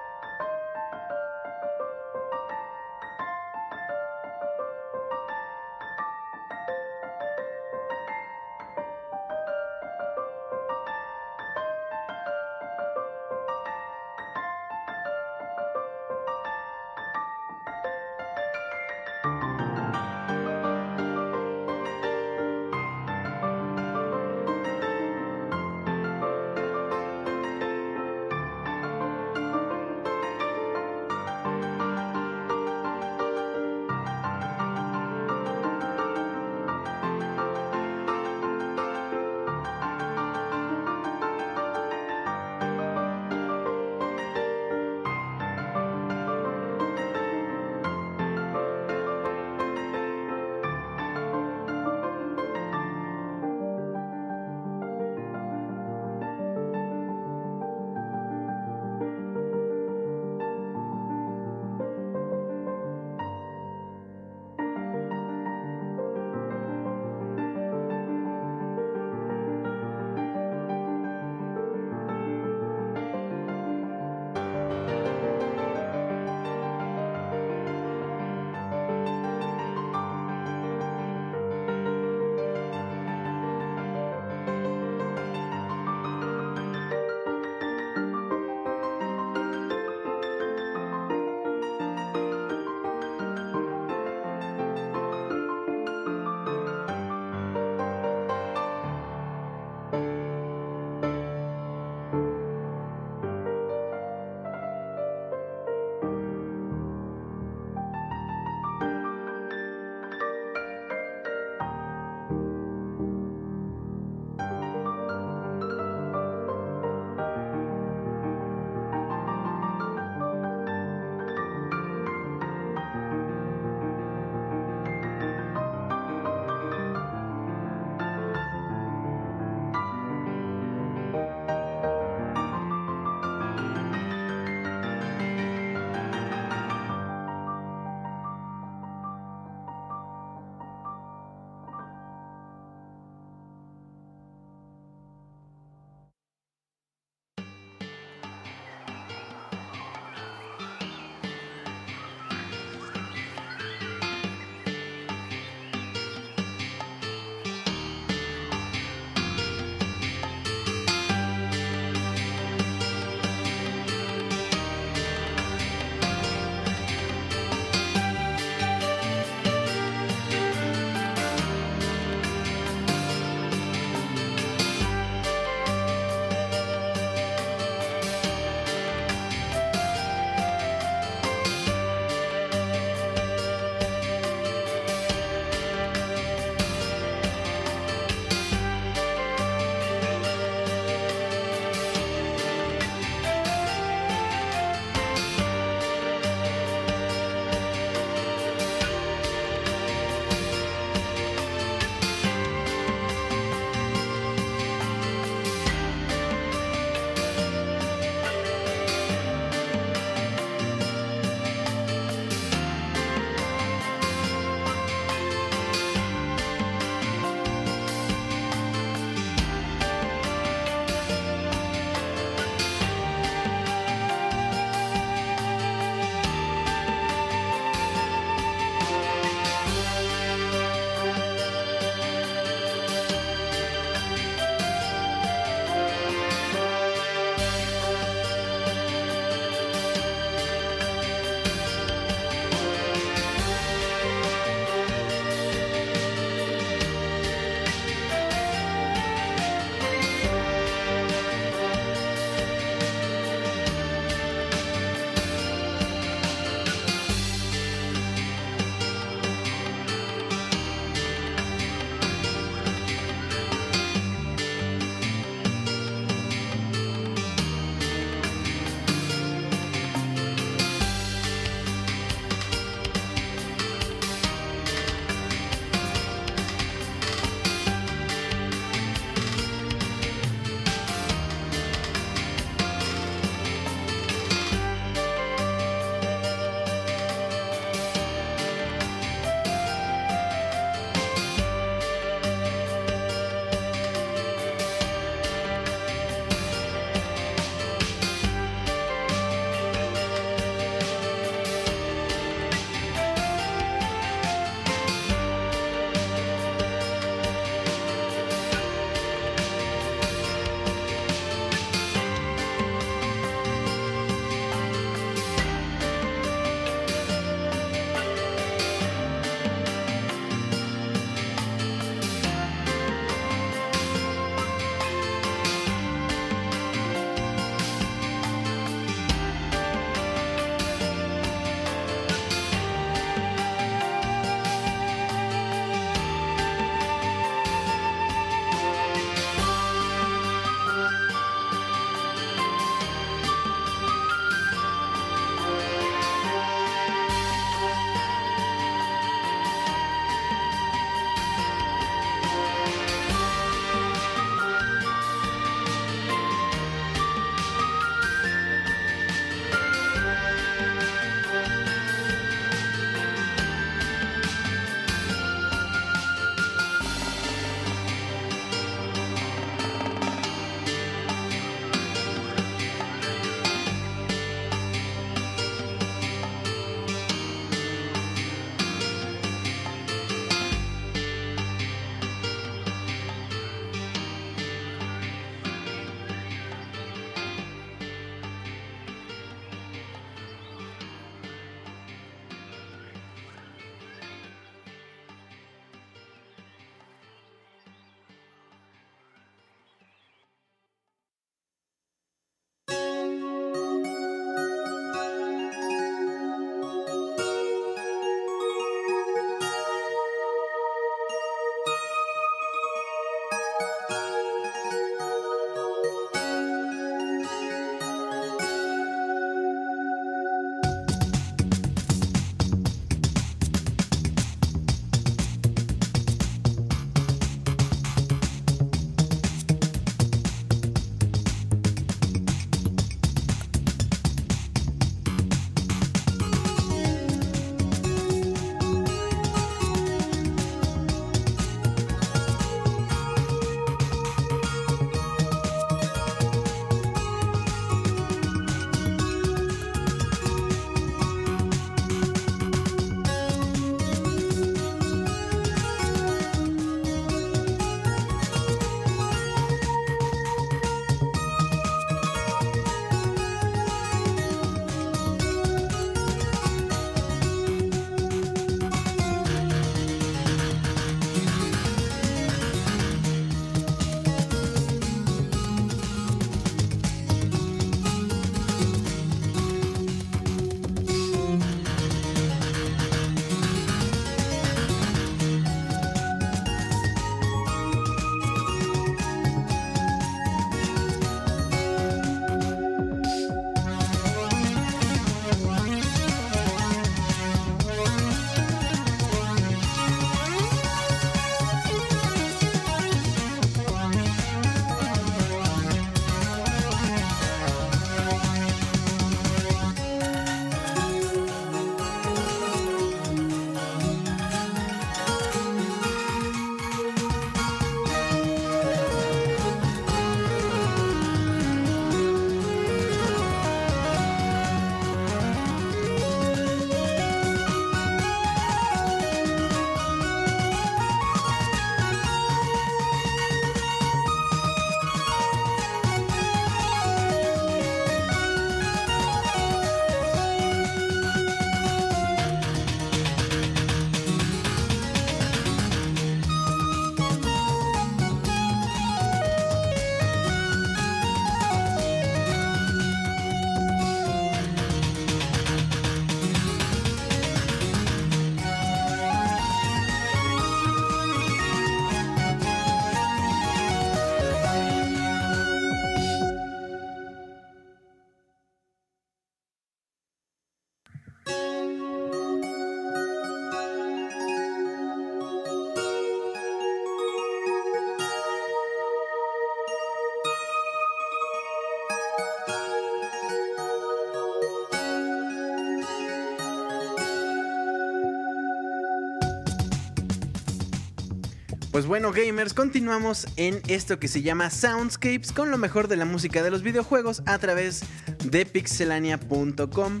Pues bueno, gamers, continuamos en esto que se llama Soundscapes con lo mejor de la música de los videojuegos a través de pixelania.com.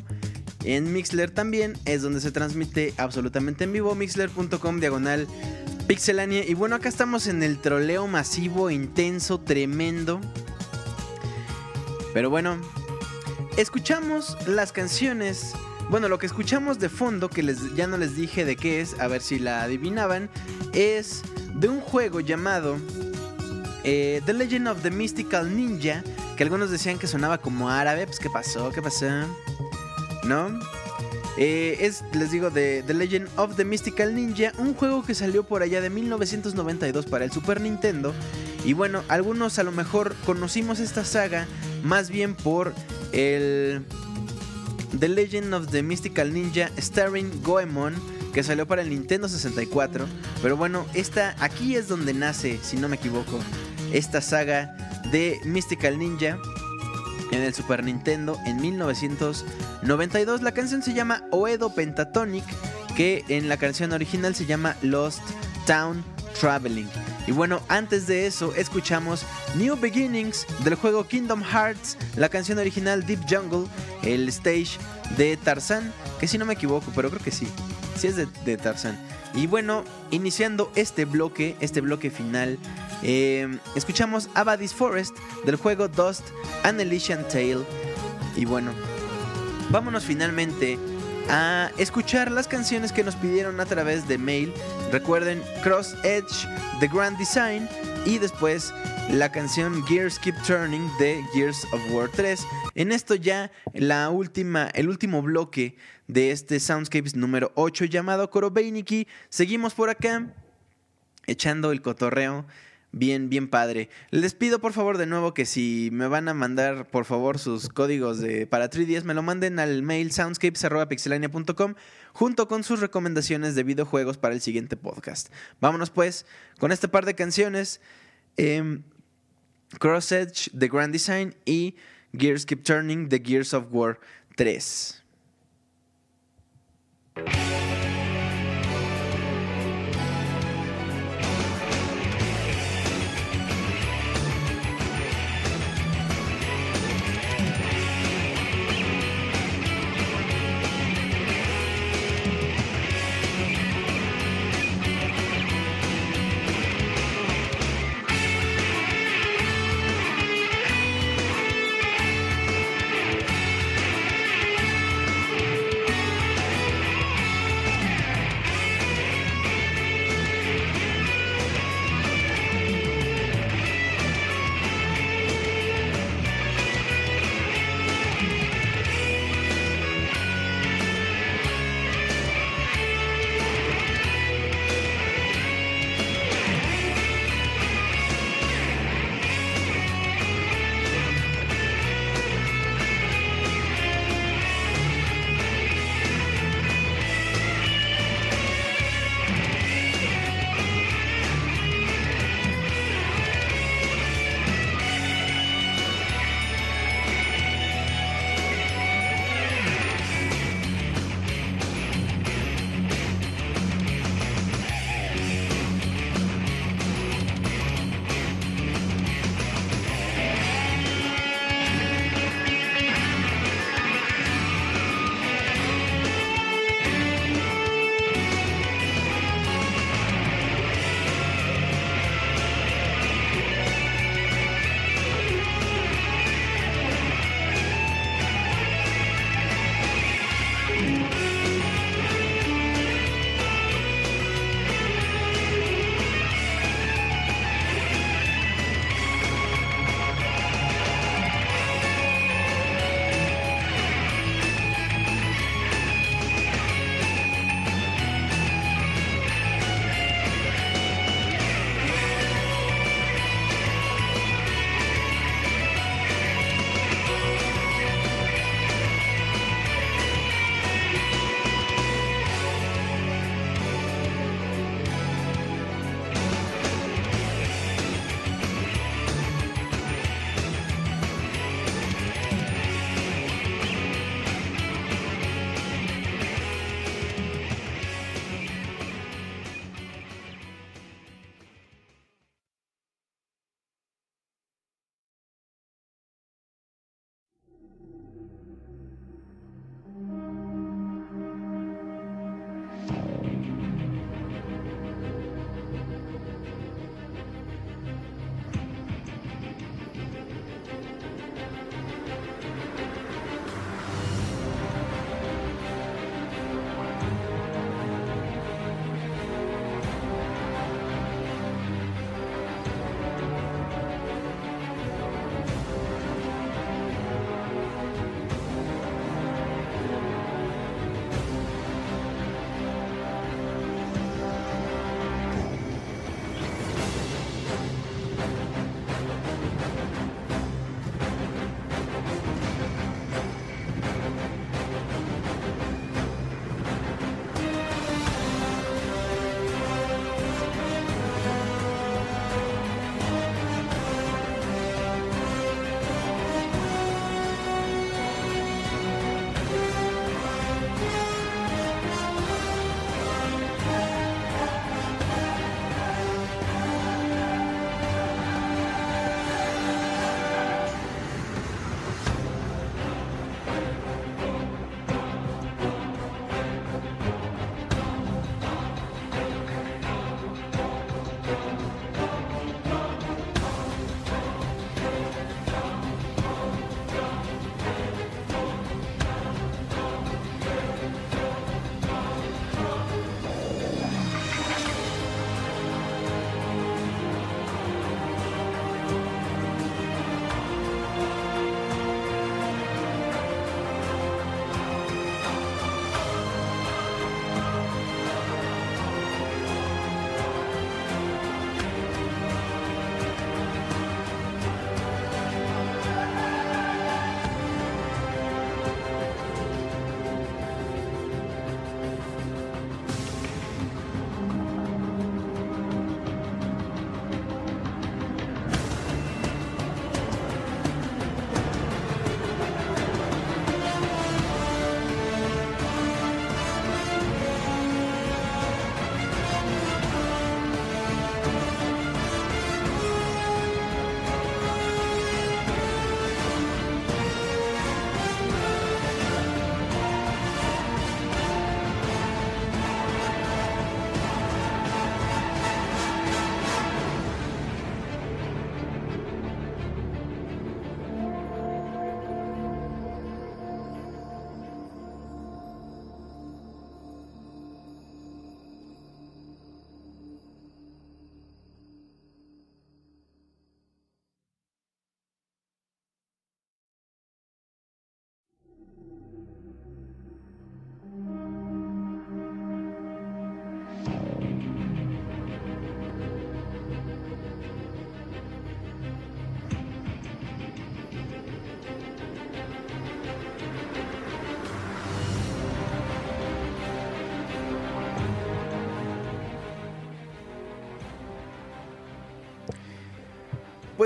En Mixler también es donde se transmite absolutamente en vivo, mixler.com diagonal pixelania. Y bueno, acá estamos en el troleo masivo, intenso, tremendo. Pero bueno, escuchamos las canciones. Bueno, lo que escuchamos de fondo, que les, ya no les dije de qué es, a ver si la adivinaban, es de un juego llamado eh, The Legend of the Mystical Ninja, que algunos decían que sonaba como árabe. Pues, ¿qué pasó? ¿Qué pasó? ¿No? Eh, es, les digo, de The Legend of the Mystical Ninja, un juego que salió por allá de 1992 para el Super Nintendo. Y bueno, algunos a lo mejor conocimos esta saga más bien por el The Legend of the Mystical Ninja starring Goemon que salió para el Nintendo 64. Pero bueno, esta aquí es donde nace, si no me equivoco, esta saga de Mystical Ninja en el Super Nintendo en 1992. La canción se llama Oedo Pentatonic, que en la canción original se llama Lost Town Traveling. Y bueno, antes de eso escuchamos New Beginnings del juego Kingdom Hearts, la canción original Deep Jungle, el stage de Tarzan, que si no me equivoco, pero creo que sí, sí es de, de Tarzan. Y bueno, iniciando este bloque, este bloque final, eh, escuchamos Abadis Forest del juego Dust and Elysian Tale. Y bueno, vámonos finalmente a escuchar las canciones que nos pidieron a través de mail. Recuerden Cross Edge The Grand Design y después la canción Gears Keep Turning de Gears of War 3. En esto ya la última, el último bloque de este Soundscapes número 8 llamado Korobeiniki. Seguimos por acá echando el cotorreo bien, bien padre. Les pido por favor de nuevo que si me van a mandar por favor sus códigos de para 3DS me lo manden al mail soundscapes.pixelania.com junto con sus recomendaciones de videojuegos para el siguiente podcast. Vámonos pues con este par de canciones. em, Cross Edge, The Grand Design y Gears Keep Turning, The Gears of War 3.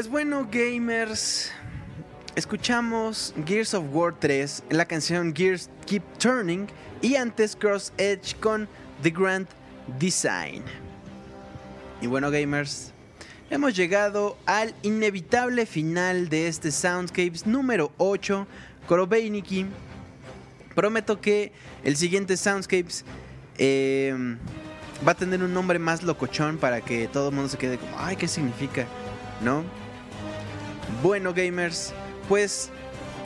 Pues bueno, gamers, escuchamos Gears of War 3, la canción Gears Keep Turning y antes Cross Edge con The Grand Design. Y bueno, gamers, hemos llegado al inevitable final de este Soundscapes número 8, Korobeiniki. Prometo que el siguiente Soundscapes eh, va a tener un nombre más locochón para que todo el mundo se quede como, ay, ¿qué significa? ¿No? Bueno, gamers, pues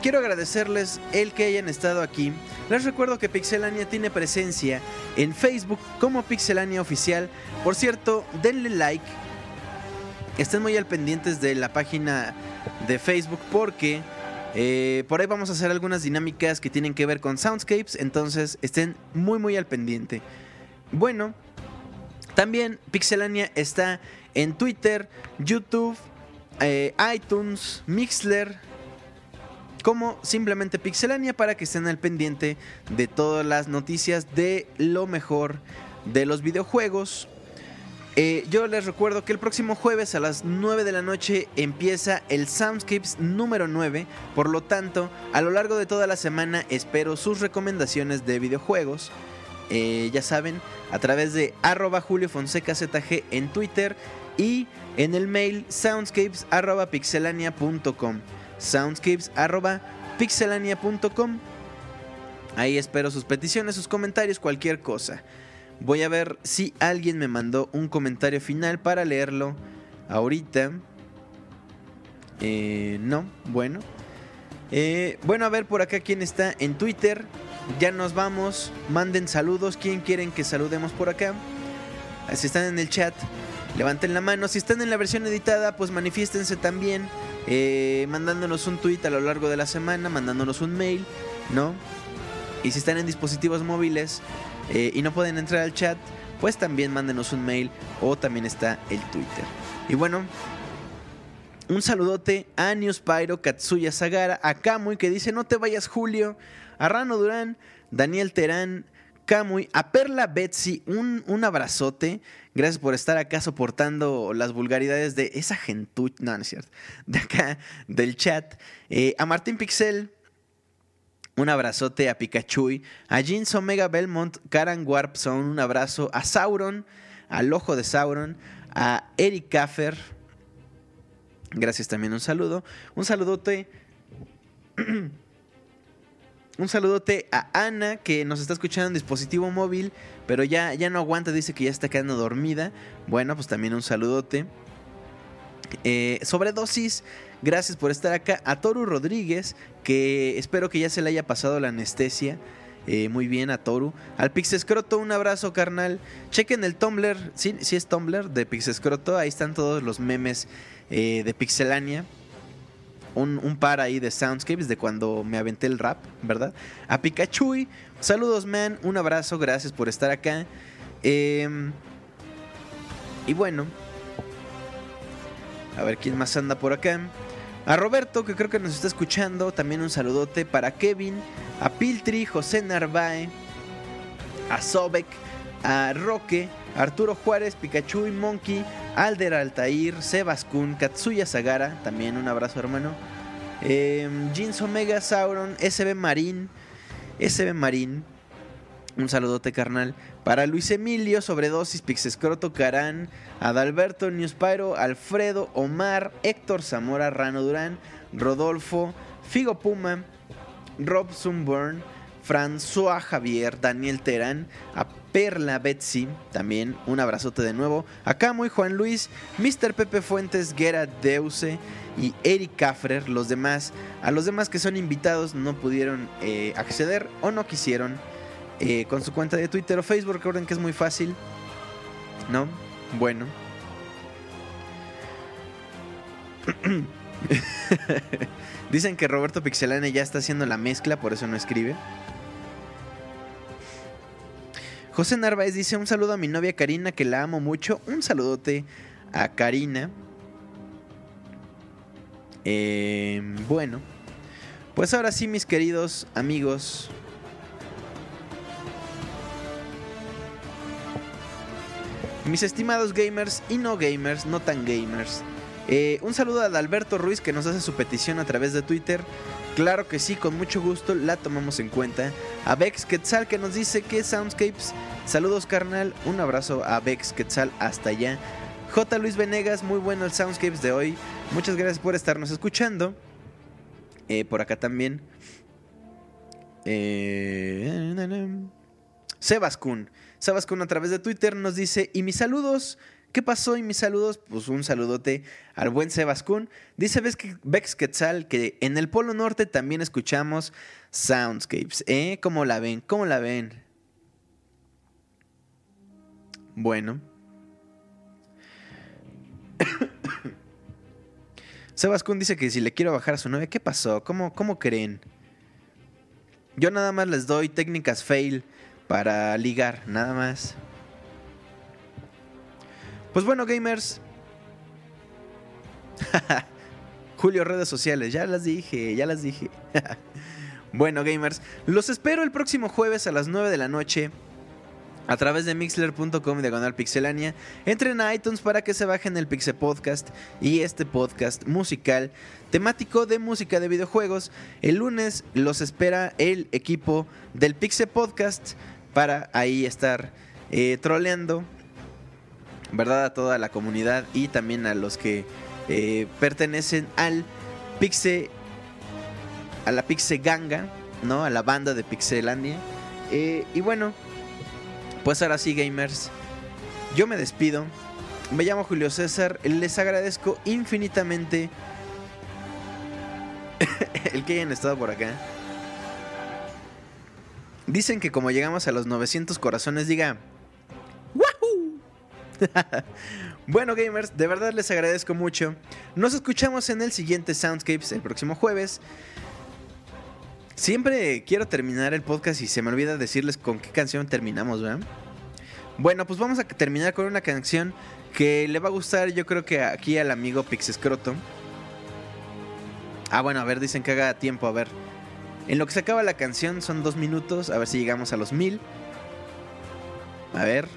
quiero agradecerles el que hayan estado aquí. Les recuerdo que Pixelania tiene presencia en Facebook como Pixelania Oficial. Por cierto, denle like. Estén muy al pendientes de la página de Facebook porque eh, por ahí vamos a hacer algunas dinámicas que tienen que ver con Soundscapes. Entonces estén muy muy al pendiente. Bueno, también Pixelania está en Twitter, YouTube, eh, iTunes, Mixler, como simplemente Pixelania para que estén al pendiente de todas las noticias de lo mejor de los videojuegos. Eh, yo les recuerdo que el próximo jueves a las 9 de la noche empieza el Soundscapes número 9, por lo tanto, a lo largo de toda la semana espero sus recomendaciones de videojuegos. Eh, ya saben, a través de arroba Julio Fonseca ZG en Twitter y en el mail soundscapes arroba pixelania.com. Soundscapes arroba pixelania.com. Ahí espero sus peticiones, sus comentarios, cualquier cosa. Voy a ver si alguien me mandó un comentario final para leerlo ahorita. Eh, no, bueno. Eh, bueno, a ver por acá quién está en Twitter. Ya nos vamos. Manden saludos. ¿Quién quieren que saludemos por acá? Si están en el chat, levanten la mano. Si están en la versión editada, pues manifiéstense también. eh, mandándonos un tweet a lo largo de la semana, mandándonos un mail, ¿no? Y si están en dispositivos móviles eh, y no pueden entrar al chat, pues también mándenos un mail o también está el Twitter. Y bueno, un saludote a Newspyro, Katsuya Sagara, a Kamui que dice no te vayas Julio, a Rano Durán, Daniel Terán, Kamui, a Perla Betsy, un, un abrazote. Gracias por estar acá soportando las vulgaridades de esa gentuch, no, no es cierto, de acá, del chat. Eh, a Martín Pixel, un abrazote a Pikachu, a Jeans Omega Belmont, Karan Warpson, un abrazo a Sauron, al ojo de Sauron, a Eric Kaffer. Gracias también, un saludo. Un saludote. un saludote a Ana, que nos está escuchando en dispositivo móvil, pero ya, ya no aguanta, dice que ya está quedando dormida. Bueno, pues también un saludote. Eh, sobredosis, gracias por estar acá. A Toru Rodríguez, que espero que ya se le haya pasado la anestesia. Eh, muy bien a Toru. Al Pixescroto, un abrazo, carnal. Chequen el Tumblr, sí, sí es Tumblr de Pixescroto. Ahí están todos los memes eh, de Pixelania. Un, par ahí de soundscapes de cuando me aventé el rap, ¿verdad? A Pikachu, saludos, man. Un abrazo, gracias por estar acá. Eh, y bueno, a ver quién más anda por acá. A Roberto, que creo que nos está escuchando, también un saludote para Kevin, a Piltri, José Narváez, a Sobek, a Roque, Arturo Juárez, Pikachu y Monkey, Alder Altair, Sebas Kun, Katsuya Sagara, también un abrazo hermano. Eh, Jeans Omega, Sauron, SB Marín, SB Marín, un saludote carnal. Para Luis Emilio, Sobredosis, Pixescroto, Carán, Adalberto, Newspyro, Alfredo, Omar, Héctor Zamora, Rano Durán, Rodolfo, Figo Puma, Rob Sunburn, François Javier, Daniel Terán, a Perla Betsy, también un abrazote de nuevo, a Camo y Juan Luis, Mr. Pepe Fuentes, Gerard Deuse y Eric Kafrer, los demás, a los demás que son invitados no pudieron eh, acceder o no quisieron eh, con su cuenta de Twitter o Facebook. Recuerden que es muy fácil. ¿No? Bueno. Dicen que Roberto Pixelane ya está haciendo la mezcla, por eso no escribe. José Narváez dice un saludo a mi novia Karina, que la amo mucho. Un saludote a Karina. Eh, bueno, pues ahora sí, mis queridos amigos, Mis estimados gamers y no gamers, no tan gamers, Eh, un saludo a Alberto Ruiz que nos hace su petición a través de Twitter. Claro que sí, con mucho gusto la tomamos en cuenta. A Bex Quetzal que nos dice que Soundscapes. Saludos carnal, un abrazo a Bex Quetzal hasta allá. J. Luis Venegas, muy bueno el Soundscapes de hoy. Muchas gracias por estarnos escuchando. Eh, por acá también. Eh, Sebas Kun. Sebas Kun a través de Twitter nos dice, y mis saludos, ¿qué pasó? Y mis saludos, pues un saludote al buen Sebas Kun. Dice Bex Quetzal que en el Polo Norte también escuchamos Soundscapes. ¿Eh? ¿Cómo la ven? ¿Cómo la ven? Bueno. Sebas Kun dice que si le quiero bajar a su novia, ¿qué pasó? ¿Cómo, cómo creen? Yo nada más les doy técnicas fail para ligar, nada más. Pues bueno, gamers. Julio, redes sociales, ya las dije, ya las dije. bueno, gamers, los espero el próximo jueves a las 9 de la noche a través de mixler.com diagonal pixelania. Entren a iTunes para que se bajen el Pixel Podcast y este podcast musical temático de música de videojuegos. El lunes los espera el equipo del Pixel Podcast para ahí estar eh, troleando, ¿verdad? A toda la comunidad y también a los que eh, pertenecen al Pixel, a la Pixel Ganga, ¿no? A la banda de Pixelandia. Eh, y bueno, pues ahora sí, gamers. Yo me despido. Me llamo Julio César. Les agradezco infinitamente el que hayan estado por acá. Dicen que como llegamos a los 900 corazones, diga. ¡Wahoo! bueno, gamers, de verdad les agradezco mucho. Nos escuchamos en el siguiente Soundscapes el próximo jueves. Siempre quiero terminar el podcast y se me olvida decirles con qué canción terminamos, ¿verdad? Bueno, pues vamos a terminar con una canción que le va a gustar, yo creo que aquí al amigo Pixescroto. Ah, bueno, a ver, dicen que haga tiempo, a ver. En lo que se acaba la canción son dos minutos, a ver si llegamos a los mil. A ver.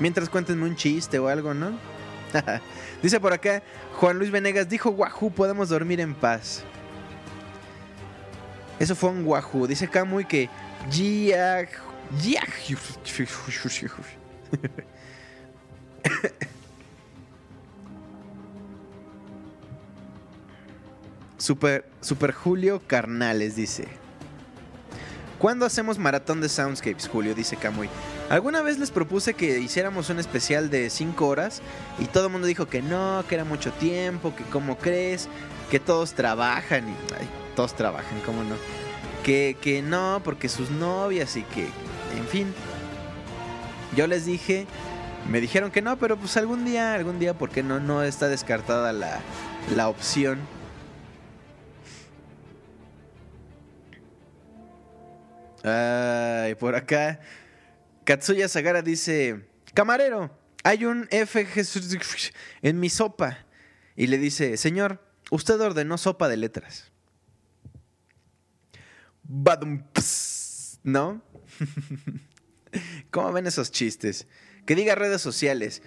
Mientras cuéntenme un chiste o algo, ¿no? Dice por acá, Juan Luis Venegas dijo, Wahoo, podemos dormir en paz. Eso fue un Wahoo. Dice Kamui que. Super, Super Julio Carnales dice. ¿Cuándo hacemos maratón de Soundscapes, Julio? Dice Kamui. Alguna vez les propuse que hiciéramos un especial de 5 horas y todo el mundo dijo que no, que era mucho tiempo, que cómo crees, que todos trabajan y ay, todos trabajan, cómo no. Que, que no, porque sus novias y que, en fin. Yo les dije, me dijeron que no, pero pues algún día, algún día, porque no, no está descartada la, la opción. Ay, por acá. Katsuya Sagara dice: Camarero, hay un F en mi sopa. Y le dice: Señor, usted ordenó sopa de letras. ¿No? ¿Cómo ven esos chistes? Que diga redes sociales.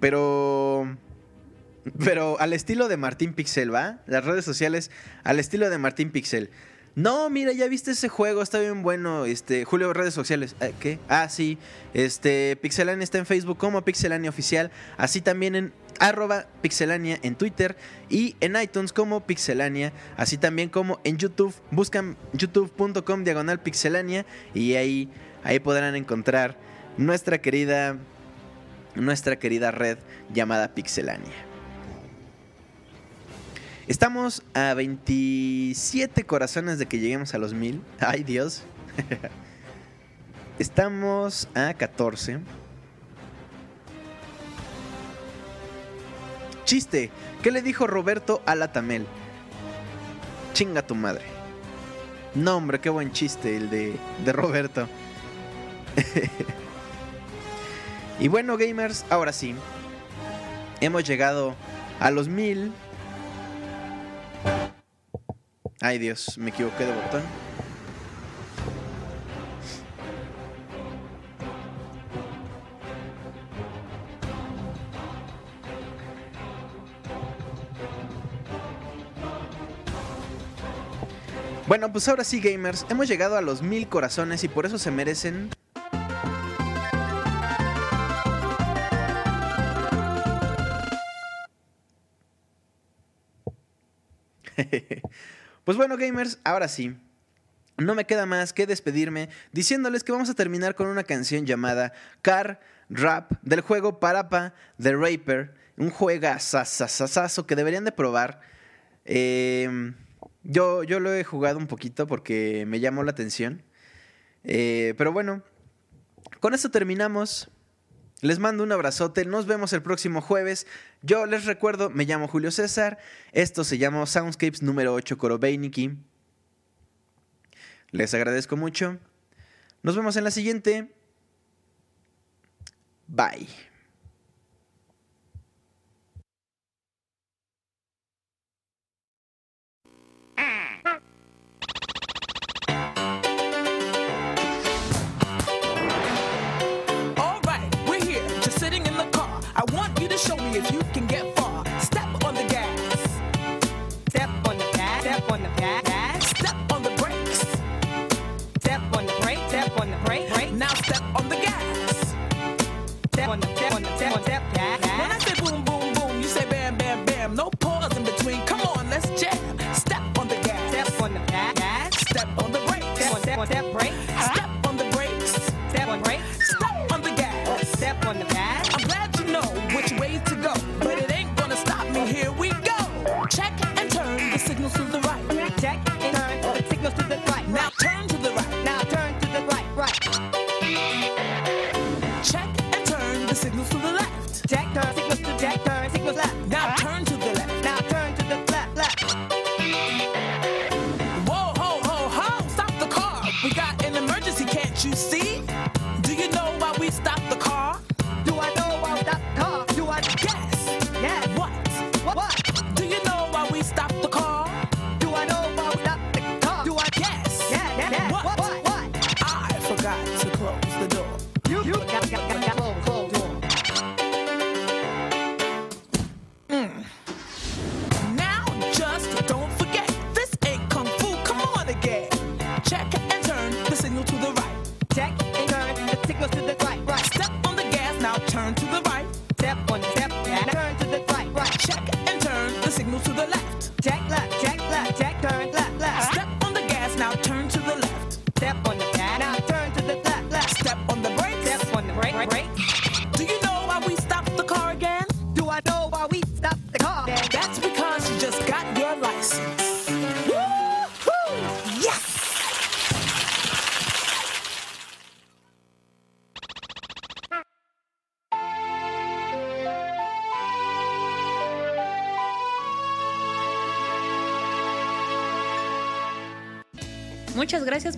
Pero. Pero al estilo de Martín Pixel, ¿va? Las redes sociales al estilo de Martín Pixel. No, mira, ya viste ese juego, está bien bueno. Este, Julio, redes sociales. Eh, ¿Qué? Ah, sí. Este, Pixelania está en Facebook como Pixelania Oficial. Así también en arroba Pixelania en Twitter y en iTunes como Pixelania. Así también como en YouTube. Buscan youtube.com diagonal Pixelania y ahí, ahí podrán encontrar nuestra querida, nuestra querida red llamada Pixelania. Estamos a 27 corazones de que lleguemos a los mil. Ay, Dios. Estamos a 14. Chiste. ¿Qué le dijo Roberto a la Tamel? Chinga tu madre. No, hombre, qué buen chiste el de, de Roberto. y bueno, gamers, ahora sí. Hemos llegado a los mil. Ay Dios, me equivoqué de botón. Bueno, pues ahora sí gamers, hemos llegado a los mil corazones y por eso se merecen pues bueno, gamers, ahora sí. No me queda más que despedirme diciéndoles que vamos a terminar con una canción llamada Car Rap del juego Parapa The Raper. Un juegazazazazo que deberían de probar. Em, yo, yo lo he jugado un poquito porque me llamó la atención. Eh, pero bueno, con esto terminamos. Les mando un abrazote, nos vemos el próximo jueves. Yo les recuerdo, me llamo Julio César, esto se llama Soundscapes número 8 Korobeiniki. Les agradezco mucho. Nos vemos en la siguiente. Bye. Show me if you can get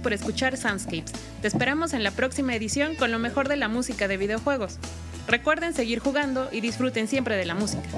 por escuchar Soundscapes. Te esperamos en la próxima edición con lo mejor de la música de videojuegos. Recuerden seguir jugando y disfruten siempre de la música.